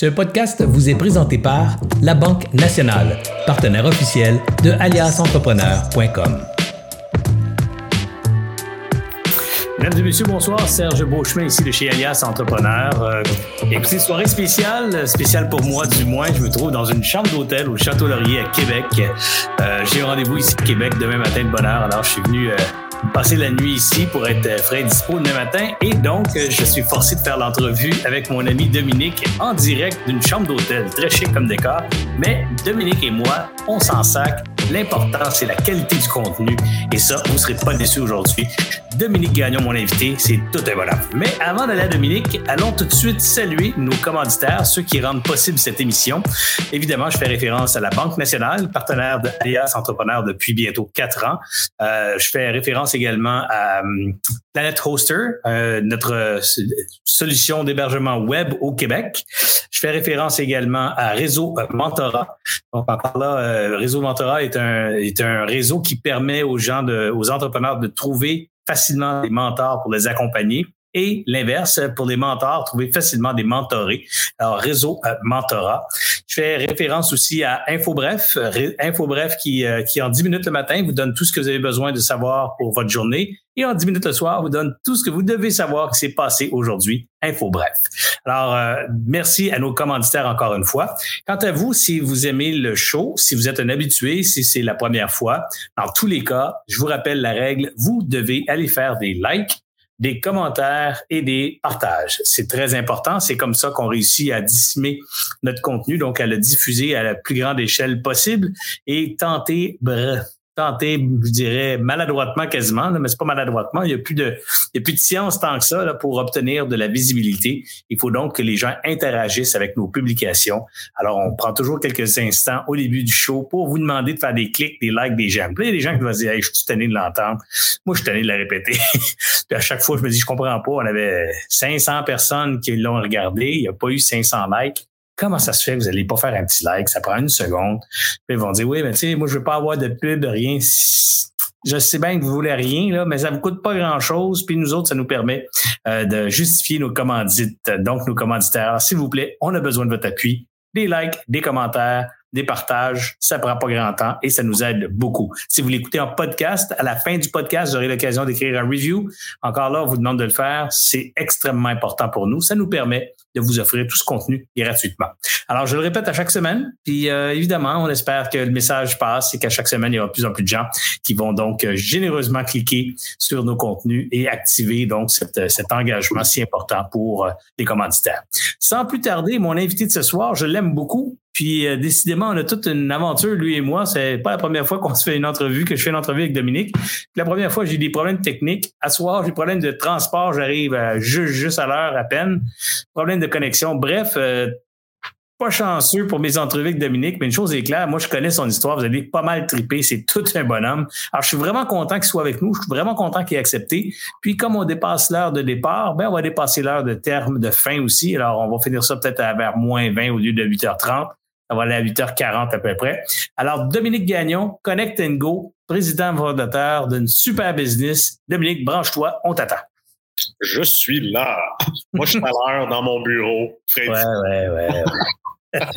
Ce podcast vous est présenté par La Banque Nationale, partenaire officiel de aliasentrepreneur.com. Mesdames et messieurs, bonsoir. Serge Beauchemin ici de chez Alias Entrepreneur. Euh, écoutez, soirée spéciale, spéciale pour moi du moins. Je me trouve dans une chambre d'hôtel au Château Laurier à Québec. Euh, J'ai rendez-vous ici à Québec demain matin de bonne heure. Alors, je suis venu euh, passer la nuit ici pour être frais et dispo demain matin. Et donc, je suis forcé de faire l'entrevue avec mon ami Dominique en direct d'une chambre d'hôtel. Très chic comme décor. Mais Dominique et moi, on s'en sac. L'important, c'est la qualité du contenu. Et ça, vous ne serez pas déçus aujourd'hui. Dominique Gagnon, mon invité, c'est tout un bonheur. Mais avant d'aller à Dominique, allons tout de suite saluer nos commanditaires, ceux qui rendent possible cette émission. Évidemment, je fais référence à la Banque nationale, partenaire d'Alias Entrepreneur depuis bientôt quatre ans. Euh, je fais référence également à euh, Planet Hoster, euh, notre euh, solution d'hébergement web au Québec. Je fais référence également à Réseau Mentorat. Donc encore là, Réseau Mentorat est un est un réseau qui permet aux gens de aux entrepreneurs de trouver facilement des mentors pour les accompagner et l'inverse, pour les mentors, trouver facilement des mentorés. Alors, réseau euh, mentorat. Je fais référence aussi à InfoBref. InfoBref qui, euh, qui, en 10 minutes le matin, vous donne tout ce que vous avez besoin de savoir pour votre journée. Et en 10 minutes le soir, vous donne tout ce que vous devez savoir qui s'est passé aujourd'hui. InfoBref. Alors, euh, merci à nos commanditaires encore une fois. Quant à vous, si vous aimez le show, si vous êtes un habitué, si c'est la première fois, dans tous les cas, je vous rappelle la règle, vous devez aller faire des likes des commentaires et des partages. C'est très important. C'est comme ça qu'on réussit à dissimer notre contenu, donc à le diffuser à la plus grande échelle possible et tenter, bref, je dirais, maladroitement quasiment, mais c'est pas maladroitement. Il n'y a plus de, il y a plus de science tant que ça là, pour obtenir de la visibilité. Il faut donc que les gens interagissent avec nos publications. Alors, on prend toujours quelques instants au début du show pour vous demander de faire des clics, des likes, des j'aime. il y a des gens qui vont dire, hey, je suis tanné de l'entendre. Moi, je suis tanné de la répéter. Puis à chaque fois, je me dis, je comprends pas. On avait 500 personnes qui l'ont regardé. Il n'y a pas eu 500 likes comment ça se fait? Que vous n'allez pas faire un petit like? Ça prend une seconde. Puis ils vont dire, oui, mais tu sais, moi, je veux pas avoir de pub, rien. Je sais bien que vous voulez rien, là, mais ça vous coûte pas grand-chose. Puis nous autres, ça nous permet euh, de justifier nos commandites, donc nos commanditaires. S'il vous plaît, on a besoin de votre appui. Des likes, des commentaires, des partages, ça prend pas grand temps et ça nous aide beaucoup. Si vous l'écoutez en podcast, à la fin du podcast, vous aurez l'occasion d'écrire un review. Encore là, on vous demande de le faire. C'est extrêmement important pour nous. Ça nous permet de vous offrir tout ce contenu gratuitement. Alors, je le répète à chaque semaine. Puis, euh, évidemment, on espère que le message passe et qu'à chaque semaine, il y aura de plus en plus de gens qui vont donc euh, généreusement cliquer sur nos contenus et activer donc cet engagement si important pour euh, les commanditaires. Sans plus tarder, mon invité de ce soir, je l'aime beaucoup. Puis euh, décidément, on a toute une aventure, lui et moi. C'est pas la première fois qu'on se fait une entrevue, que je fais une entrevue avec Dominique. Puis la première fois, j'ai des problèmes techniques. À soir, j'ai des problèmes de transport, j'arrive juste, juste à l'heure à peine. Problème de connexion. Bref, euh, pas chanceux pour mes entrevues avec Dominique, mais une chose est claire, moi je connais son histoire, vous allez pas mal triper, c'est tout un bonhomme. Alors je suis vraiment content qu'il soit avec nous, je suis vraiment content qu'il ait accepté. Puis comme on dépasse l'heure de départ, ben on va dépasser l'heure de terme de fin aussi. Alors on va finir ça peut-être à vers moins 20 au lieu de 8h30. Ça va aller à 8h40 à peu près. Alors, Dominique Gagnon, Connect and Go, président fondateur d'une super business. Dominique, branche-toi, on t'attend. Je suis là. Moi, je suis à l'heure dans mon bureau. Ouais, ouais, ouais.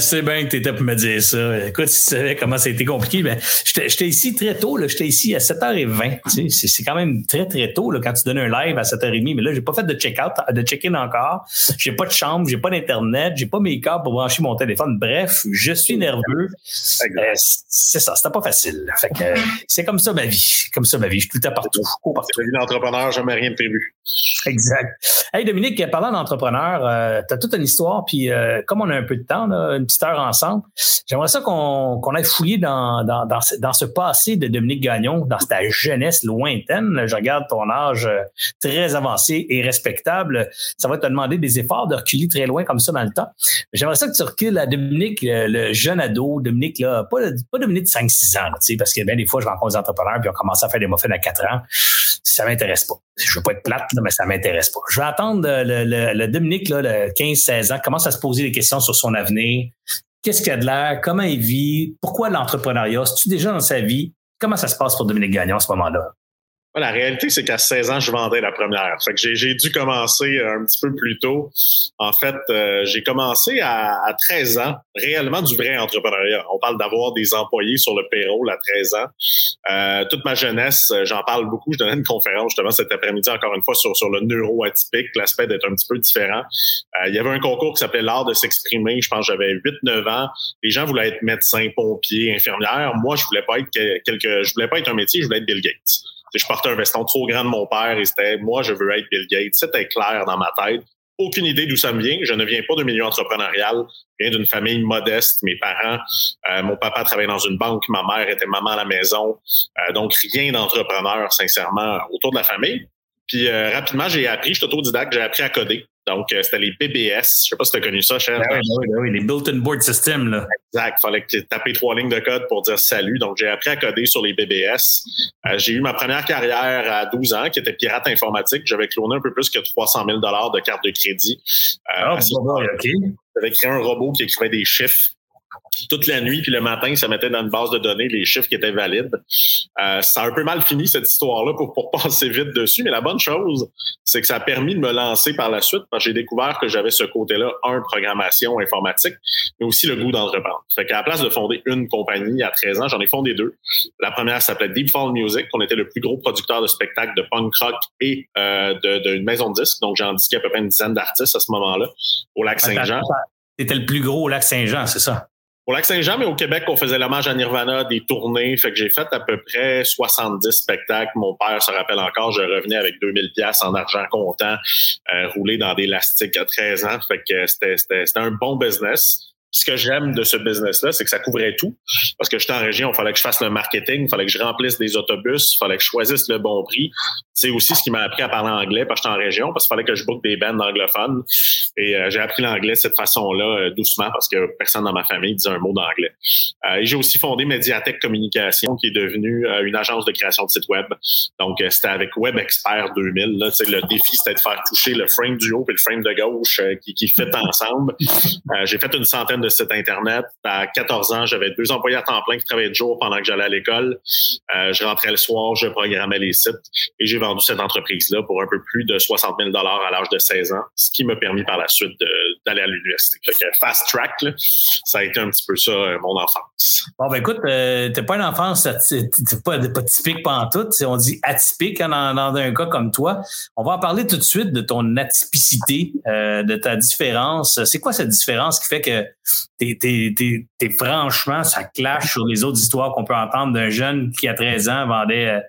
C'est bien que tu étais pour me dire ça. Écoute, si tu savais comment ça a été compliqué, ben, j'étais ici très tôt. J'étais ici à 7h20. Tu sais, c'est quand même très, très tôt là, quand tu donnes un live à 7h30. Mais là, j'ai pas fait de check-out, de check-in encore. J'ai pas de chambre, j'ai pas d'Internet, j'ai pas mes câbles pour brancher mon téléphone. Bref, je suis nerveux. Euh, c'est ça, c'était pas facile. Fait que c'est comme ça ma vie. Comme ça ma vie. Je suis tout à partout. partout. Une entrepreneur, jamais rien de prévu. Exact. Hey Dominique, parlant d'entrepreneur, euh, tu as toute une histoire puis euh, comme on a un peu de temps, une petite heure ensemble, j'aimerais ça qu'on qu'on aille fouiller dans, dans, ce, passé de Dominique Gagnon, dans ta jeunesse lointaine. Je regarde ton âge euh, très avancé et respectable. Ça va te demander des efforts de reculer très loin comme ça dans le temps. J'aimerais ça que tu recules à Dominique, le, jeune ado, Dominique, là, pas, Dominique de 5-6 ans, parce que bien des fois, je rencontre des entrepreneurs puis on commence à faire des muffins à 4 ans. Ça m'intéresse pas. Je veux pas être plate, mais ça m'intéresse pas. Je vais attendre le, le, le Dominique, là, le 15-16 ans, commence à se poser des questions sur son avenir. Qu'est-ce qu'il a de l'air? Comment il vit? Pourquoi l'entrepreneuriat? C'est-tu déjà dans sa vie? Comment ça se passe pour Dominique Gagnon à ce moment-là? La réalité, c'est qu'à 16 ans, je vendais la première. Fait que j'ai dû commencer un petit peu plus tôt. En fait, euh, j'ai commencé à, à, 13 ans, réellement du vrai entrepreneuriat. On parle d'avoir des employés sur le payroll à 13 ans. Euh, toute ma jeunesse, j'en parle beaucoup. Je donnais une conférence justement cet après-midi, encore une fois, sur, sur le neuroatypique, l'aspect d'être un petit peu différent. Euh, il y avait un concours qui s'appelait l'art de s'exprimer. Je pense que j'avais 8-9 ans. Les gens voulaient être médecins, pompiers, infirmières. Moi, je voulais pas être quelque, je voulais pas être un métier, je voulais être Bill Gates je portais un veston trop grand de mon père et c'était moi, je veux être Bill Gates. C'était clair dans ma tête. Aucune idée d'où ça me vient. Je ne viens pas d'un milieu entrepreneurial. Je viens d'une famille modeste. Mes parents, euh, mon papa travaillait dans une banque, ma mère était maman à la maison. Euh, donc, rien d'entrepreneur, sincèrement, autour de la famille. Puis euh, rapidement, j'ai appris, je suis autodidacte, j'ai appris à coder. Donc, euh, c'était les BBS. Je sais pas si tu as connu ça, cher. Ben oui, ben oui, ben oui, les Built-in Board System. Là. Exact. Il fallait que tu tapes trois lignes de code pour dire salut. Donc, j'ai appris à coder sur les BBS. Euh, j'ai eu ma première carrière à 12 ans, qui était pirate informatique. J'avais cloné un peu plus que 300 000 de carte de crédit. Euh, ah, bon, OK. J'avais créé un robot qui écrivait des chiffres toute la nuit, puis le matin, ça mettait dans une base de données les chiffres qui étaient valides. Euh, ça a un peu mal fini, cette histoire-là, pour, pour passer vite dessus, mais la bonne chose, c'est que ça a permis de me lancer par la suite, parce que j'ai découvert que j'avais ce côté-là, un, programmation informatique, mais aussi le goût d'entreprendre. Fait qu'à la place de fonder une compagnie à 13 ans, j'en ai fondé deux. La première s'appelait Deep Fall Music, on était le plus gros producteur de spectacles de punk rock et euh, d'une maison de disques, donc j'ai indiqué à peu près une dizaine d'artistes à ce moment-là, au lac Saint-Jean. C'était le plus gros au lac Saint-Jean, c'est ça? Au Lac-Saint-Jean, mais au Québec, on faisait l'hommage à Nirvana, des tournées. Fait que j'ai fait à peu près 70 spectacles. Mon père se rappelle encore, je revenais avec 2000 pièces en argent comptant, euh, roulé dans des élastiques à 13 ans. Fait que c'était, un bon business ce que j'aime de ce business-là, c'est que ça couvrait tout. Parce que j'étais en région, il fallait que je fasse le marketing, il fallait que je remplisse des autobus, il fallait que je choisisse le bon prix. C'est aussi ce qui m'a appris à parler anglais parce que j'étais en région, parce qu'il fallait que je book des bands anglophones. Et euh, j'ai appris l'anglais de cette façon-là, euh, doucement, parce que personne dans ma famille disait un mot d'anglais. Euh, et j'ai aussi fondé Mediatek Communication, qui est devenue une agence de création de sites web. Donc, c'était avec Web Expert 2000. Là, le défi, c'était de faire toucher le frame du haut et le frame de gauche qui, qui fit ensemble. j'ai fait une centaine de site Internet. À 14 ans, j'avais deux employés à temps plein qui travaillaient de jour pendant que j'allais à l'école. Euh, je rentrais le soir, je programmais les sites et j'ai vendu cette entreprise-là pour un peu plus de 60 000 à l'âge de 16 ans, ce qui m'a permis par la suite d'aller à l'université. fast track, ça a été un petit peu ça, euh, mon enfance. Bon, ben écoute, euh, t'es pas une enfance, t'es pas, pas typique pendant tout. On dit atypique hein, dans, un cas comme toi. On va en parler tout de suite de ton atypicité, de ta différence. C'est quoi cette différence qui fait que t'es, franchement, ça clash sur les autres histoires qu'on peut entendre d'un jeune qui, à 13 ans, vendait, euh,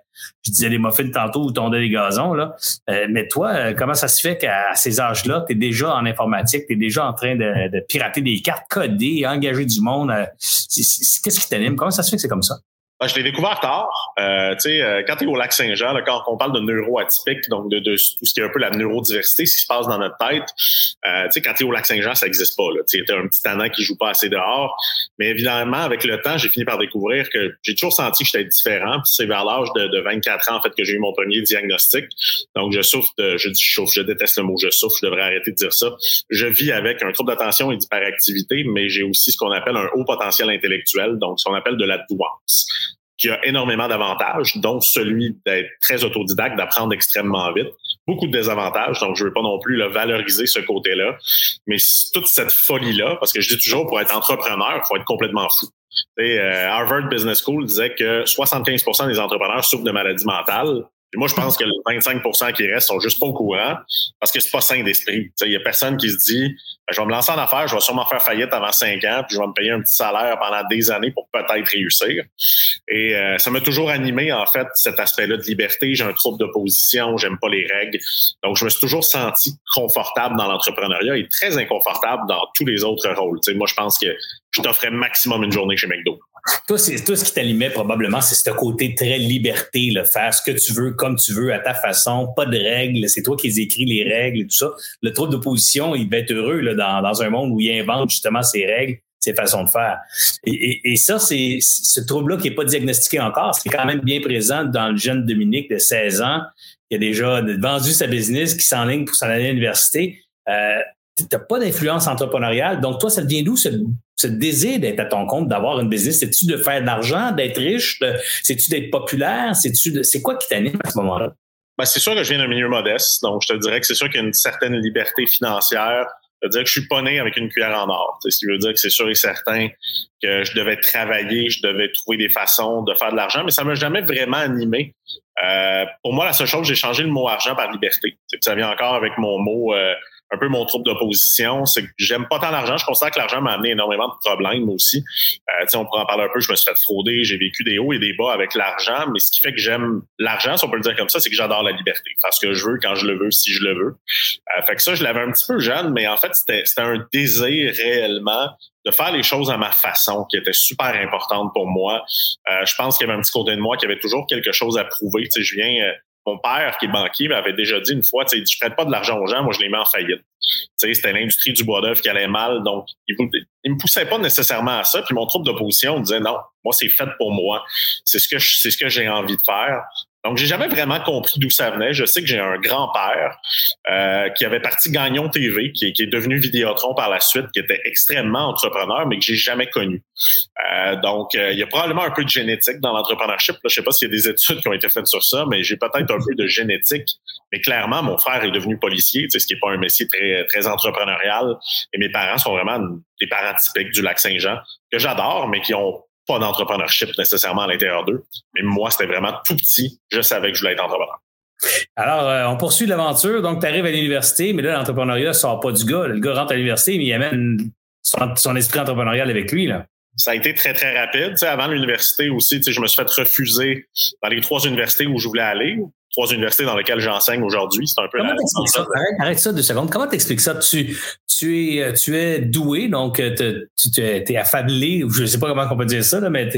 je disais des muffins tantôt ou tondait des gazons, là. Euh, mais toi, euh, comment ça se fait qu'à ces âges-là, tu es déjà en informatique, tu es déjà en train de, pirater des cartes, coder, engager du monde? qu'est-ce qui t'anime? Comment ça se fait que c'est comme ça? Ben, je l'ai découvert tard. Euh, euh, quand tu es au lac Saint-Jean, quand on parle de neuroatypique, donc de, de, tout ce qui est un peu la neurodiversité, ce qui se passe dans notre tête, euh, quand tu es au lac Saint-Jean, ça n'existe pas. Tu es un petit tannant qui joue pas assez dehors. Mais évidemment, avec le temps, j'ai fini par découvrir que j'ai toujours senti que j'étais différent. c'est vers l'âge de, de, 24 ans, en fait, que j'ai eu mon premier diagnostic. Donc, je souffre de, je dis je souffre, je déteste le mot je souffre, je devrais arrêter de dire ça. Je vis avec un trouble d'attention et d'hyperactivité, mais j'ai aussi ce qu'on appelle un haut potentiel intellectuel, donc ce qu'on appelle de la douance qui a énormément d'avantages, dont celui d'être très autodidacte, d'apprendre extrêmement vite. Beaucoup de désavantages, donc je veux pas non plus le valoriser ce côté-là. Mais toute cette folie-là, parce que je dis toujours, pour être entrepreneur, il faut être complètement fou. Euh, Harvard Business School disait que 75% des entrepreneurs souffrent de maladies mentales. Et moi, je pense que les 25% qui restent sont juste pas au courant parce que c'est pas sain d'esprit. Il y a personne qui se dit ben, je vais me lancer en affaires, je vais sûrement faire faillite avant cinq ans, puis je vais me payer un petit salaire pendant des années pour peut-être réussir. Et euh, ça m'a toujours animé, en fait, cet aspect-là de liberté. J'ai un trouble d'opposition, j'aime pas les règles. Donc, je me suis toujours senti confortable dans l'entrepreneuriat et très inconfortable dans tous les autres rôles. moi, je pense que je t'offrais maximum une journée chez McDo. Toi, c'est tout ce qui t'allumait probablement, c'est ce côté très liberté, le faire ce que tu veux, comme tu veux, à ta façon, pas de règles, c'est toi qui écris les règles et tout ça. Le trouble d'opposition, il va être heureux là, dans, dans un monde où il invente justement ses règles, ses façons de faire. Et, et, ça, c'est ce trouble-là qui n'est pas diagnostiqué encore, c'est quand même bien présent dans le jeune Dominique de 16 ans qui a déjà vendu sa business, qui s'enligne pour s'en aller à l'université. Euh, n'as pas d'influence entrepreneuriale. Donc, toi, ça vient d'où ce, désir d'être à ton compte, d'avoir une business? C'est-tu de faire de l'argent, d'être riche? C'est-tu d'être populaire? C'est-tu c'est quoi qui t'anime à ce moment-là? Ben, c'est sûr que je viens d'un milieu modeste. Donc, je te dirais que c'est sûr qu'il y a une certaine liberté financière. C'est-à-dire que je suis pas né avec une cuillère en or. Ce qui veut dire que c'est sûr et certain que je devais travailler, je devais trouver des façons de faire de l'argent, mais ça m'a jamais vraiment animé. Euh, pour moi, la seule chose, j'ai changé le mot argent par liberté. Ça vient encore avec mon mot euh, un peu mon trouble d'opposition, c'est que j'aime pas tant l'argent. Je considère que l'argent m'a amené énormément de problèmes aussi. Euh, on pourrait en parler un peu. Je me suis fait frauder, j'ai vécu des hauts et des bas avec l'argent, mais ce qui fait que j'aime l'argent, si on peut le dire comme ça, c'est que j'adore la liberté. Faire ce que je veux quand je le veux, si je le veux. Euh, fait que ça, je l'avais un petit peu jeune, mais en fait, c'était un désir réellement de faire les choses à ma façon qui était super importante pour moi. Euh, je pense qu'il y avait un petit côté de moi qui avait toujours quelque chose à prouver. Tu sais, je viens, euh, mon père, qui est banquier, m'avait déjà dit une fois, tu sais, je prête pas de l'argent aux gens, moi je les mets en faillite. Tu sais, c'était l'industrie du bois d'œuvre qui allait mal, donc il, il me poussait pas nécessairement à ça. Puis mon troupe d'opposition disait non, moi c'est fait pour moi, c'est ce que c'est ce que j'ai envie de faire. Donc, j'ai jamais vraiment compris d'où ça venait. Je sais que j'ai un grand-père euh, qui avait parti Gagnon TV, qui, est devenu Vidéotron par la suite, qui était extrêmement entrepreneur, mais que j'ai jamais connu. Euh, donc, euh, il y a probablement un peu de génétique dans l'entrepreneurship. Je sais pas s'il y a des études qui ont été faites sur ça, mais j'ai peut-être un peu de génétique. Mais clairement, mon frère est devenu policier, ce qui est pas un métier très entrepreneurial. Et mes parents sont vraiment des parents typiques du lac Saint-Jean, que j'adore, mais qui ont pas d'entrepreneurship nécessairement à l'intérieur d'eux. Mais moi, c'était vraiment tout petit. Je savais que je voulais être entrepreneur. Alors, euh, on poursuit l'aventure. Donc, tu arrives à l'université, mais là, l'entrepreneuriat ne sort pas du gars. Le gars rentre à l'université, mais il amène son, esprit entrepreneurial avec lui. Là. Ça a été très, très rapide. avant l'université aussi, je me suis fait refuser dans les trois universités où je voulais aller trois universités dans lesquelles j'enseigne aujourd'hui. C'est un peu. Comment t'expliques ça? Arrête, ça deux secondes. Comment t'expliques ça? Tu, tu, es, euh, tu es doué, donc euh, tu es, affablé, je ne sais pas comment on peut dire ça, mais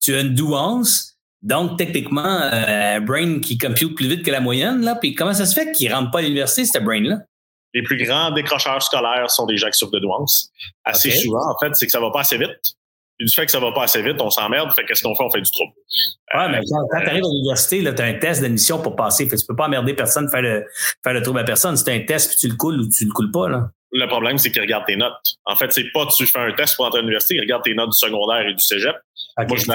tu as une douance. Donc, techniquement, euh, un brain qui compute plus vite que la moyenne, là. Puis comment ça se fait qu'il ne rentre pas à l'université, ce brain-là? Les plus grands décrocheurs scolaires sont des gens qui souffrent de douance. Assez souvent, en fait, c'est que ça va pas assez vite du fait que ça va pas assez vite, on s'emmerde. Fait qu'est-ce qu'on fait? On fait du trouble. Ouais, mais quand, tu arrives à l'université, tu as un test d'admission pour passer. Fait que tu peux pas emmerder personne, faire le, faire le trouble à personne. C'est un test, puis tu le coules ou tu le coules pas, là. Le problème, c'est qu'ils regardent tes notes. En fait, c'est pas tu fais un test pour entrer à l'université, ils regardent tes notes du secondaire et du cégep. Moi, je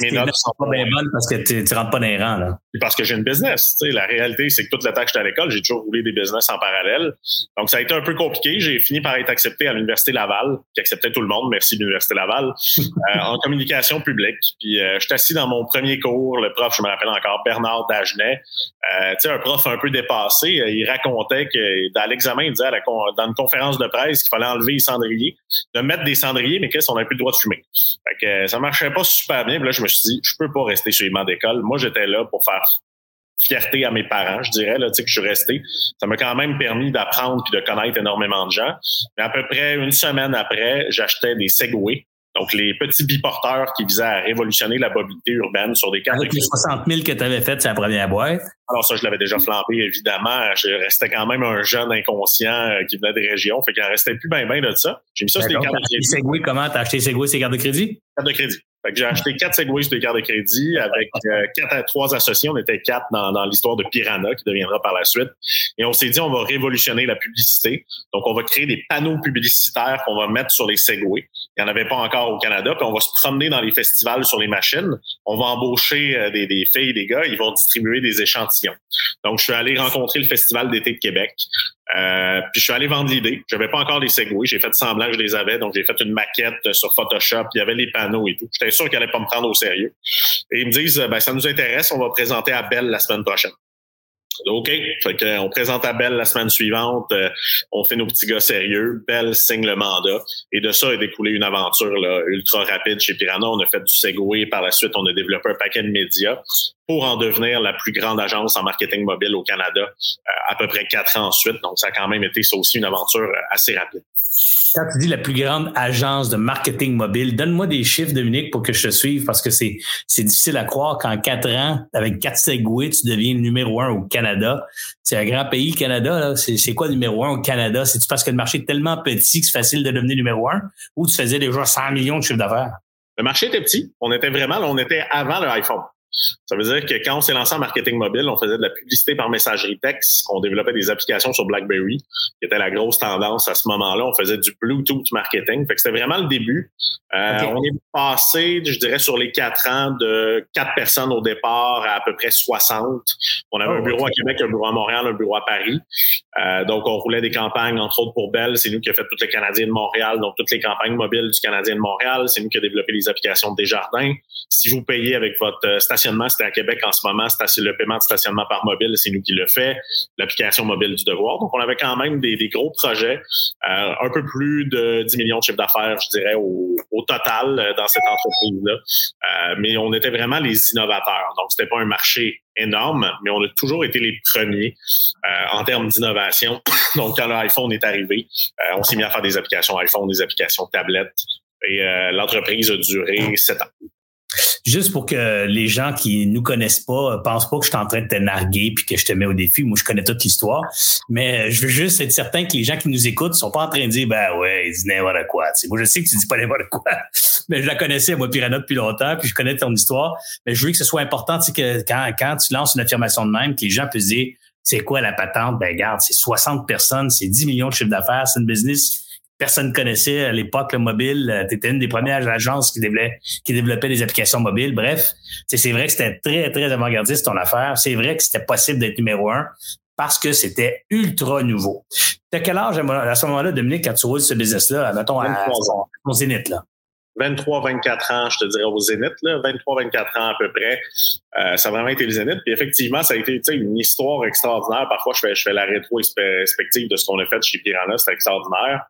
mes notes sont pas bien bonnes parce que tu ne rentres pas dans les rangs. Là. Parce que j'ai une business. La réalité, c'est que toute la que j'étais à l'école, j'ai toujours voulu des business en parallèle. Donc, ça a été un peu compliqué. J'ai fini par être accepté à l'Université Laval, qui acceptait tout le monde. Merci, l'Université Laval, euh, en communication publique. Puis, euh, je suis assis dans mon premier cours. Le prof, je me rappelle encore, Bernard Dagenet, euh, un prof un peu dépassé. il racontait que dans l'examen, il disait dans une conférence de presse qu'il fallait enlever les cendriers, de mettre des cendriers, mais qu'est-ce qu'on n'a plus le droit de fumer. Fait que ça marchait pas super bien là, je me suis dit, je peux pas rester sur les bancs d'école. Moi, j'étais là pour faire fierté à mes parents, je dirais, là, tu sais, que je suis resté. Ça m'a quand même permis d'apprendre et de connaître énormément de gens. Mais à peu près une semaine après, j'achetais des Segway. Donc, les petits biporteurs qui visaient à révolutionner la mobilité urbaine sur des cartes. Avec les 60 000 que tu avais fait, c'est la première boîte? Alors ça, je l'avais déjà flambé, évidemment. Je restais quand même un jeune inconscient euh, qui venait des régions. Fait qu'il en restait plus bien bien de ça. J'ai mis ça sur des cartes de crédit. Segway, comment? T'as acheté Segway, ces cartes de crédit? Cartes de crédit j'ai acheté quatre Segways sur des cartes de crédit avec euh, quatre trois associés. On était quatre dans, dans l'histoire de Piranha qui deviendra par la suite. Et on s'est dit, on va révolutionner la publicité. Donc, on va créer des panneaux publicitaires qu'on va mettre sur les Segways. Il n'y en avait pas encore au Canada. Puis on va se promener dans les festivals sur les machines. On va embaucher euh, des, des filles, des gars. Ils vont distribuer des échantillons. Donc, je suis allé rencontrer le Festival d'été de Québec. Euh, puis je suis allé vendre l'idée. J'avais pas encore les Segway. J'ai fait semblant que je les avais. Donc, j'ai fait une maquette sur Photoshop. Il y avait les panneaux et tout. J'étais sûr qu'ils allaient pas me prendre au sérieux. Et ils me disent, ben, ça nous intéresse. On va présenter à Belle la semaine prochaine. OK. Fait on présente à la semaine suivante. Euh, on fait nos petits gars sérieux. Belle signe le mandat. Et de ça est découlé une aventure là, ultra rapide chez Piranha. On a fait du Segway. Par la suite, on a développé un paquet de médias pour en devenir la plus grande agence en marketing mobile au Canada euh, à peu près quatre ans ensuite. Donc, ça a quand même été ça aussi une aventure euh, assez rapide. Quand tu dis la plus grande agence de marketing mobile, donne-moi des chiffres, Dominique, pour que je te suive, parce que c'est, c'est difficile à croire qu'en quatre ans, avec quatre segways, tu deviens le numéro un au Canada. C'est un grand pays, le Canada. Là. C'est, c'est quoi le numéro un au Canada? C'est-tu parce que le marché est tellement petit que c'est facile de devenir numéro un ou tu faisais déjà 100 millions de chiffre d'affaires? Le marché était petit. On était vraiment, on était avant le iPhone. Ça veut dire que quand on s'est lancé en marketing mobile, on faisait de la publicité par messagerie texte, on développait des applications sur BlackBerry, qui était la grosse tendance à ce moment-là. On faisait du Bluetooth marketing. Fait que c'était vraiment le début. Euh, on est passé, je dirais, sur les quatre ans de quatre personnes au départ à à peu près 60. On avait oh, un bureau à Québec, un bureau à Montréal, un bureau à Paris. Euh, donc, on roulait des campagnes, entre autres pour Bell. C'est nous qui avons fait toutes les Canadiens de Montréal, donc toutes les campagnes mobiles du Canadien de Montréal. C'est nous qui avons développé les applications de Desjardins. Si vous payez avec votre euh, stationnement, c'était à Québec en ce moment, le paiement de stationnement par mobile, c'est nous qui le fait. L'application mobile du devoir. Donc, on avait quand même des, gros projets, euh, un peu plus de 10 millions de chiffres d'affaires, je dirais, au, total dans cette entreprise-là. mais on était vraiment les innovateurs. Donc, c'était pas un marché énorme, mais on a toujours été les premiers en termes d'innovation. Donc, quand l'iPhone est arrivé, on s'est mis à faire des applications iPhone, des applications tablettes, et l'entreprise a duré sept ans juste pour que les gens qui nous connaissent pas pensent pas que je suis en train de te narguer puis que je te mets au défi. Moi, je connais toute l'histoire. Mais je veux juste être certain que les gens qui nous écoutent sont pas en train de dire, ben ouais, ils disent n'importe quoi. moi, je sais que tu dis pas n'importe quoi. Mais je la connaissais, moi, Piranha, depuis longtemps, puis je connais ton histoire. Mais je veux que ce soit important, tu que quand, quand tu lances une affirmation de même, que les gens puissent dire, c'est quoi la patente? Ben, regarde, c'est 60 personnes, c'est 10 millions de chiffres d'affaires, c'est une business personne connaissait à l'époque le mobile. Euh, tu étais une des premières agences qui développait, qui développait des applications mobiles. Bref, c'est vrai que c'était très, très avant-gardiste ton affaire. C'est vrai que c'était possible d'être numéro un parce que c'était ultra nouveau. T'as quel âge à ce moment-là, Dominique, quand tu roules ce business-là, mettons, à, ton zénith, là? 23, 24 ans, je te dirais au zénith, là, 23, 24 ans à peu près. Euh, ça a vraiment été le zénith. Puis effectivement, ça a été une histoire extraordinaire. Parfois, je fais, je fais la rétrospective de ce qu'on a fait chez Piranha. C'était extraordinaire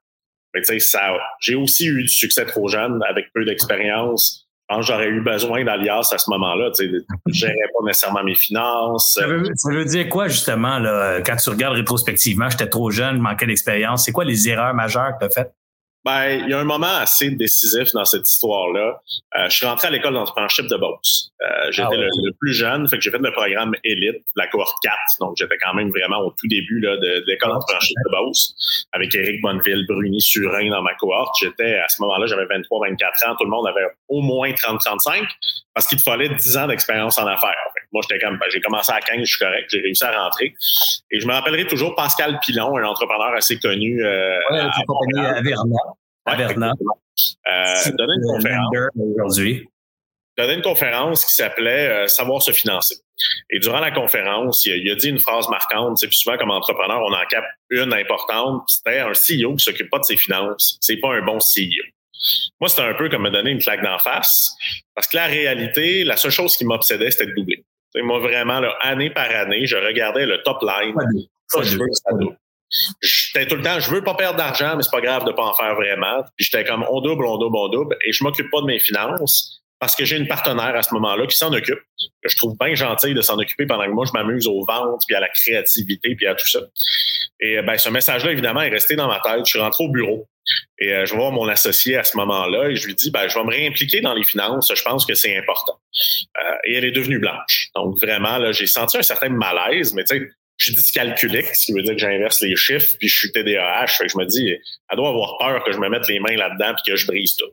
ça, j'ai aussi eu du succès trop jeune avec peu d'expérience. Pense j'aurais eu besoin d'Alias à ce moment-là. Je ne gérais pas nécessairement mes finances. Ça veut, dire quoi, justement, là, quand tu regardes rétrospectivement, j'étais trop jeune, manquais d'expérience. C'est quoi les erreurs majeures que tu as faites? Ben, il y a un moment assez décisif dans cette histoire-là. Euh, je suis rentré à l'école d'entrepreneurship de Beauce. Euh, j'étais ah le, plus jeune, fait que j'ai fait le programme élite, la cohorte 4. Donc, j'étais quand même vraiment au tout début là, de, l'école d'entrepreneurship de Beauce, avec Éric Bonneville, Bruni, Surin dans ma cohorte. J'étais, à ce moment-là, j'avais 23, 24 ans. Tout le monde avait au moins 30, 35 parce qu'il te fallait 10 ans d'expérience en affaires. Moi, j'étais comme, ben, j'ai commencé à 15, je suis correct, j'ai réussi à rentrer. Et je me rappellerai toujours Pascal Pilon, un entrepreneur assez connu. Euh, ouais, à, compagnie à Verna. À Verna. Euh, donner une conférence. Aujourd'hui. Donner une conférence qui s'appelait euh, Savoir se financer. Et durant la conférence, il a, dit une phrase marquante. C'est souvent comme entrepreneur, on en capte une importante. C'était un CEO qui s'occupe pas de ses finances. C'est pas un bon CEO. Moi, c'était un peu comme me donner une claque d'en face. Parce que la réalité, la seule chose qui m'obsédait, c'était de doubler. Moi, vraiment, là, année par année, je regardais le top line. Ça, je veux que ça double. J'étais tout le temps, je veux pas perdre d'argent, mais c'est pas grave de pas en faire vraiment. Puis j'étais comme, on double, on double, on double. Et je m'occupe pas de mes finances parce que j'ai une partenaire à ce moment-là qui s'en occupe. Que je trouve bien gentil de s'en occuper pendant que moi, je m'amuse aux ventes, puis à la créativité, puis à tout ça. Et ben, ce message-là, évidemment, est resté dans ma tête. Je suis rentré au bureau. Et euh, je vois mon associé à ce moment-là et je lui dis, ben, je vais me réimpliquer dans les finances. Je pense que c'est important. Euh, et elle est devenue blanche. Donc, vraiment, là, j'ai senti un certain malaise, mais tu sais, je suis dyscalculique, ce qui veut dire que j'inverse les chiffres, puis je suis TDAH. Fait que je me dis, elle doit avoir peur que je me mette les mains là-dedans puis que je brise tout.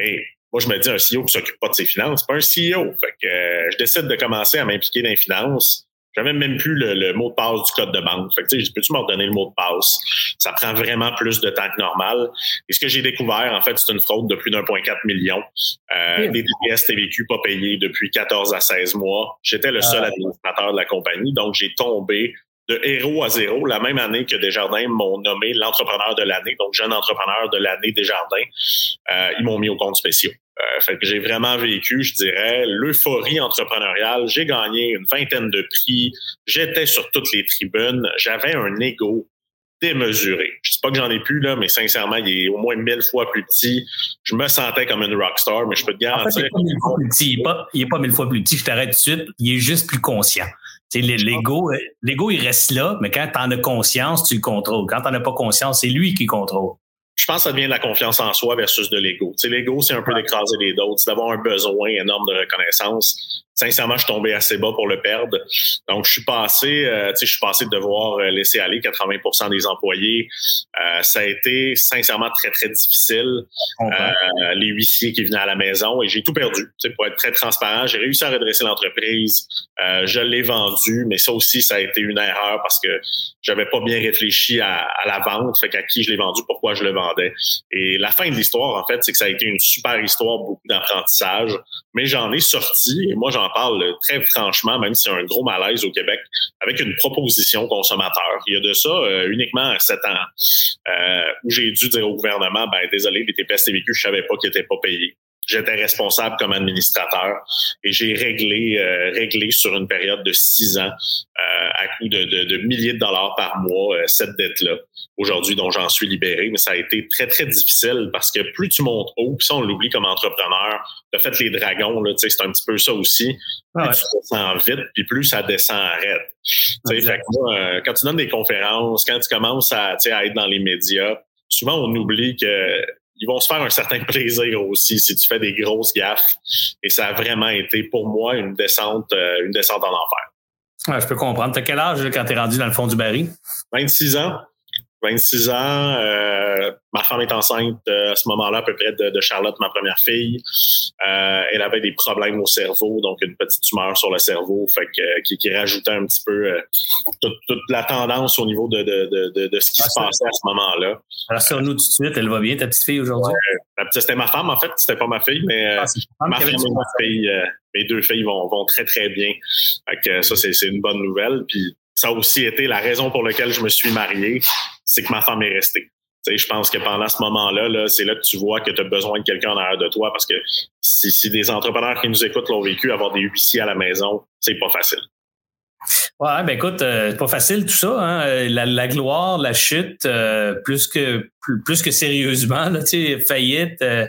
Et moi, je me dis, un CEO qui s'occupe pas de ses finances, pas un CEO. Fait que euh, je décide de commencer à m'impliquer dans les finances. J'avais même plus le, mot de passe du code de banque. Fait que, tu sais, peux-tu me redonner le mot de passe? Ça prend vraiment plus de temps que normal. Et ce que j'ai découvert, en fait, c'est une fraude de plus d'1,4 million. Euh, Des TPS TVQ pas payés depuis 14 à 16 mois. J'étais le seul ah. administrateur de la compagnie, donc j'ai tombé de héros à zéro, la même année que Desjardins m'ont nommé l'entrepreneur de l'année, donc jeune entrepreneur de l'année Desjardins. Euh, ils m'ont mis au compte spécial. Euh, fait que j'ai vraiment vécu, je dirais, l'euphorie entrepreneuriale. J'ai gagné une vingtaine de prix. J'étais sur toutes les tribunes. J'avais un ego démesuré. Je sais pas que j'en ai plus, là, mais sincèrement, il est au moins mille fois plus petit. Je me sentais comme une rockstar, mais je peux te garantir. il, est pas il, est pas, il est pas mille fois plus petit, je t'arrête tout de suite. Il est juste plus conscient. L'ego, euh, l'ego, il reste là, mais quand tu en as conscience, tu le contrôles. Quand tu n'en as pas conscience, c'est lui qui contrôle je pense que ça devient de la confiance en soi versus de l'ego. L'ego, c'est un peu d'écraser les autres, c'est d'avoir un besoin énorme de reconnaissance. Sincèrement, je suis tombé assez bas pour le perdre. Donc, je suis passé, euh, tu sais, je suis passé de devoir euh, laisser aller 80% des employés. Euh, ça a été sincèrement très, très difficile. Euh, les huissiers qui venaient à la maison et j'ai tout perdu. Tu sais, pour être très transparent, j'ai réussi à redresser l'entreprise. je l'ai vendu, mais ça aussi, ça a été une erreur parce que j'avais pas bien réfléchi à, à la vente. Fait qu'à qui je l'ai vendu, pourquoi je le vendais. Et la fin de l'histoire, en fait, c'est que ça a été une super histoire, beaucoup d'apprentissage. Mais j'en ai sorti et moi, j'en parle très franchement, même si c'est un gros malaise au Québec, avec une proposition consommateur. Il y a de ça euh, uniquement sept ans euh, où j'ai dû dire au gouvernement, ben désolé, les TPS TVQ, je savais pas qu'ils étaient pas payés. J'étais responsable comme administrateur et j'ai réglé euh, réglé sur une période de six ans à coût de, de, milliers de dollars par mois cette dette-là aujourd'hui dont j'en suis libéré, mais ça a été très, très difficile parce que plus tu montes haut, puis ça, on l'oublie comme entrepreneur, le fait les dragons, là, c'est un petit peu ça aussi. Plus tu descends vite, puis plus ça descend arrête. Fait euh, quand tu donnes des conférences, quand tu commences à, à être dans les médias, souvent on oublie que ils vont se faire un certain plaisir aussi si tu fais des grosses gaffes. Et ça a vraiment été pour moi une descente, euh, une descente en enfer. Je peux comprendre. T'as quel âge quand t'es rendu dans le fond du baril? 26 ans. 26 ans, euh, ma femme est enceinte euh, à ce moment-là à peu près de, Charlotte, ma première fille. Euh, elle avait des problèmes au cerveau, donc une petite tumeur sur le cerveau, fait que, qui, qui rajoutait un petit peu toute, la tendance au niveau de, de, de, ce qui ah, se passait à ce moment-là. Alors sur nous tout de suite, elle va bien, ta petite fille aujourd'hui? c'était ma femme, en fait, c'était pas ma fille, mais ah, ma femme et ma fille, mes deux filles vont, vont très, très bien. Fait que ça, c'est une bonne nouvelle. Puis ça a aussi été la raison pour laquelle je me suis marié, c'est que ma femme est restée. sais, je pense que pendant ce moment-là, -là, c'est là que tu vois que tu as besoin de quelqu'un en arrière de toi parce que si, si, des entrepreneurs qui nous écoutent l'ont vécu, avoir des huissiers à la maison, c'est pas facile. Ouais, ben écoute, euh, pas facile tout ça. Hein? La, la, gloire, la chute, euh, plus que plus, que sérieusement, là, faillite. Euh,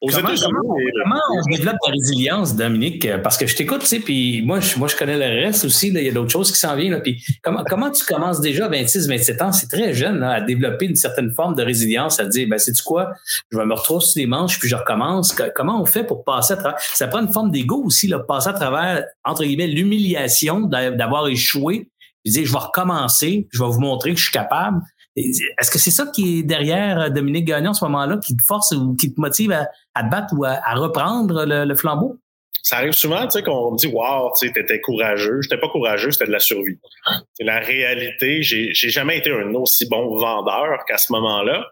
comment, on développe la résilience, Dominique? Parce que je t'écoute, tu sais, puis moi je, moi, je connais le reste aussi. Là, il y a d'autres choses qui s'en viennent. puis comment, comment tu commences déjà à 26, 27 ans? C'est très jeune à développer une certaine forme de résilience, à dire, ben, c'est du quoi? Je vais me retrousser les manches, puis je recommence. Comment on fait pour passer à travers? Ça prend une forme d'ego aussi, là, passer à travers, entre guillemets, l'humiliation d'avoir échoué. Puis dire, je vais recommencer, je vais vous montrer que je suis capable. Est-ce que c'est ça qui est derrière euh, Dominique Gagnon en ce moment-là, qui te force ou qui te motive à, te battre ou à, reprendre le, flambeau? Ça arrive souvent, tu sais, qu'on me dit, wow, tu étais courageux. J'étais pas courageux, c'était de la survie. C'est la réalité. J'ai, jamais été un aussi bon vendeur qu'à ce moment-là.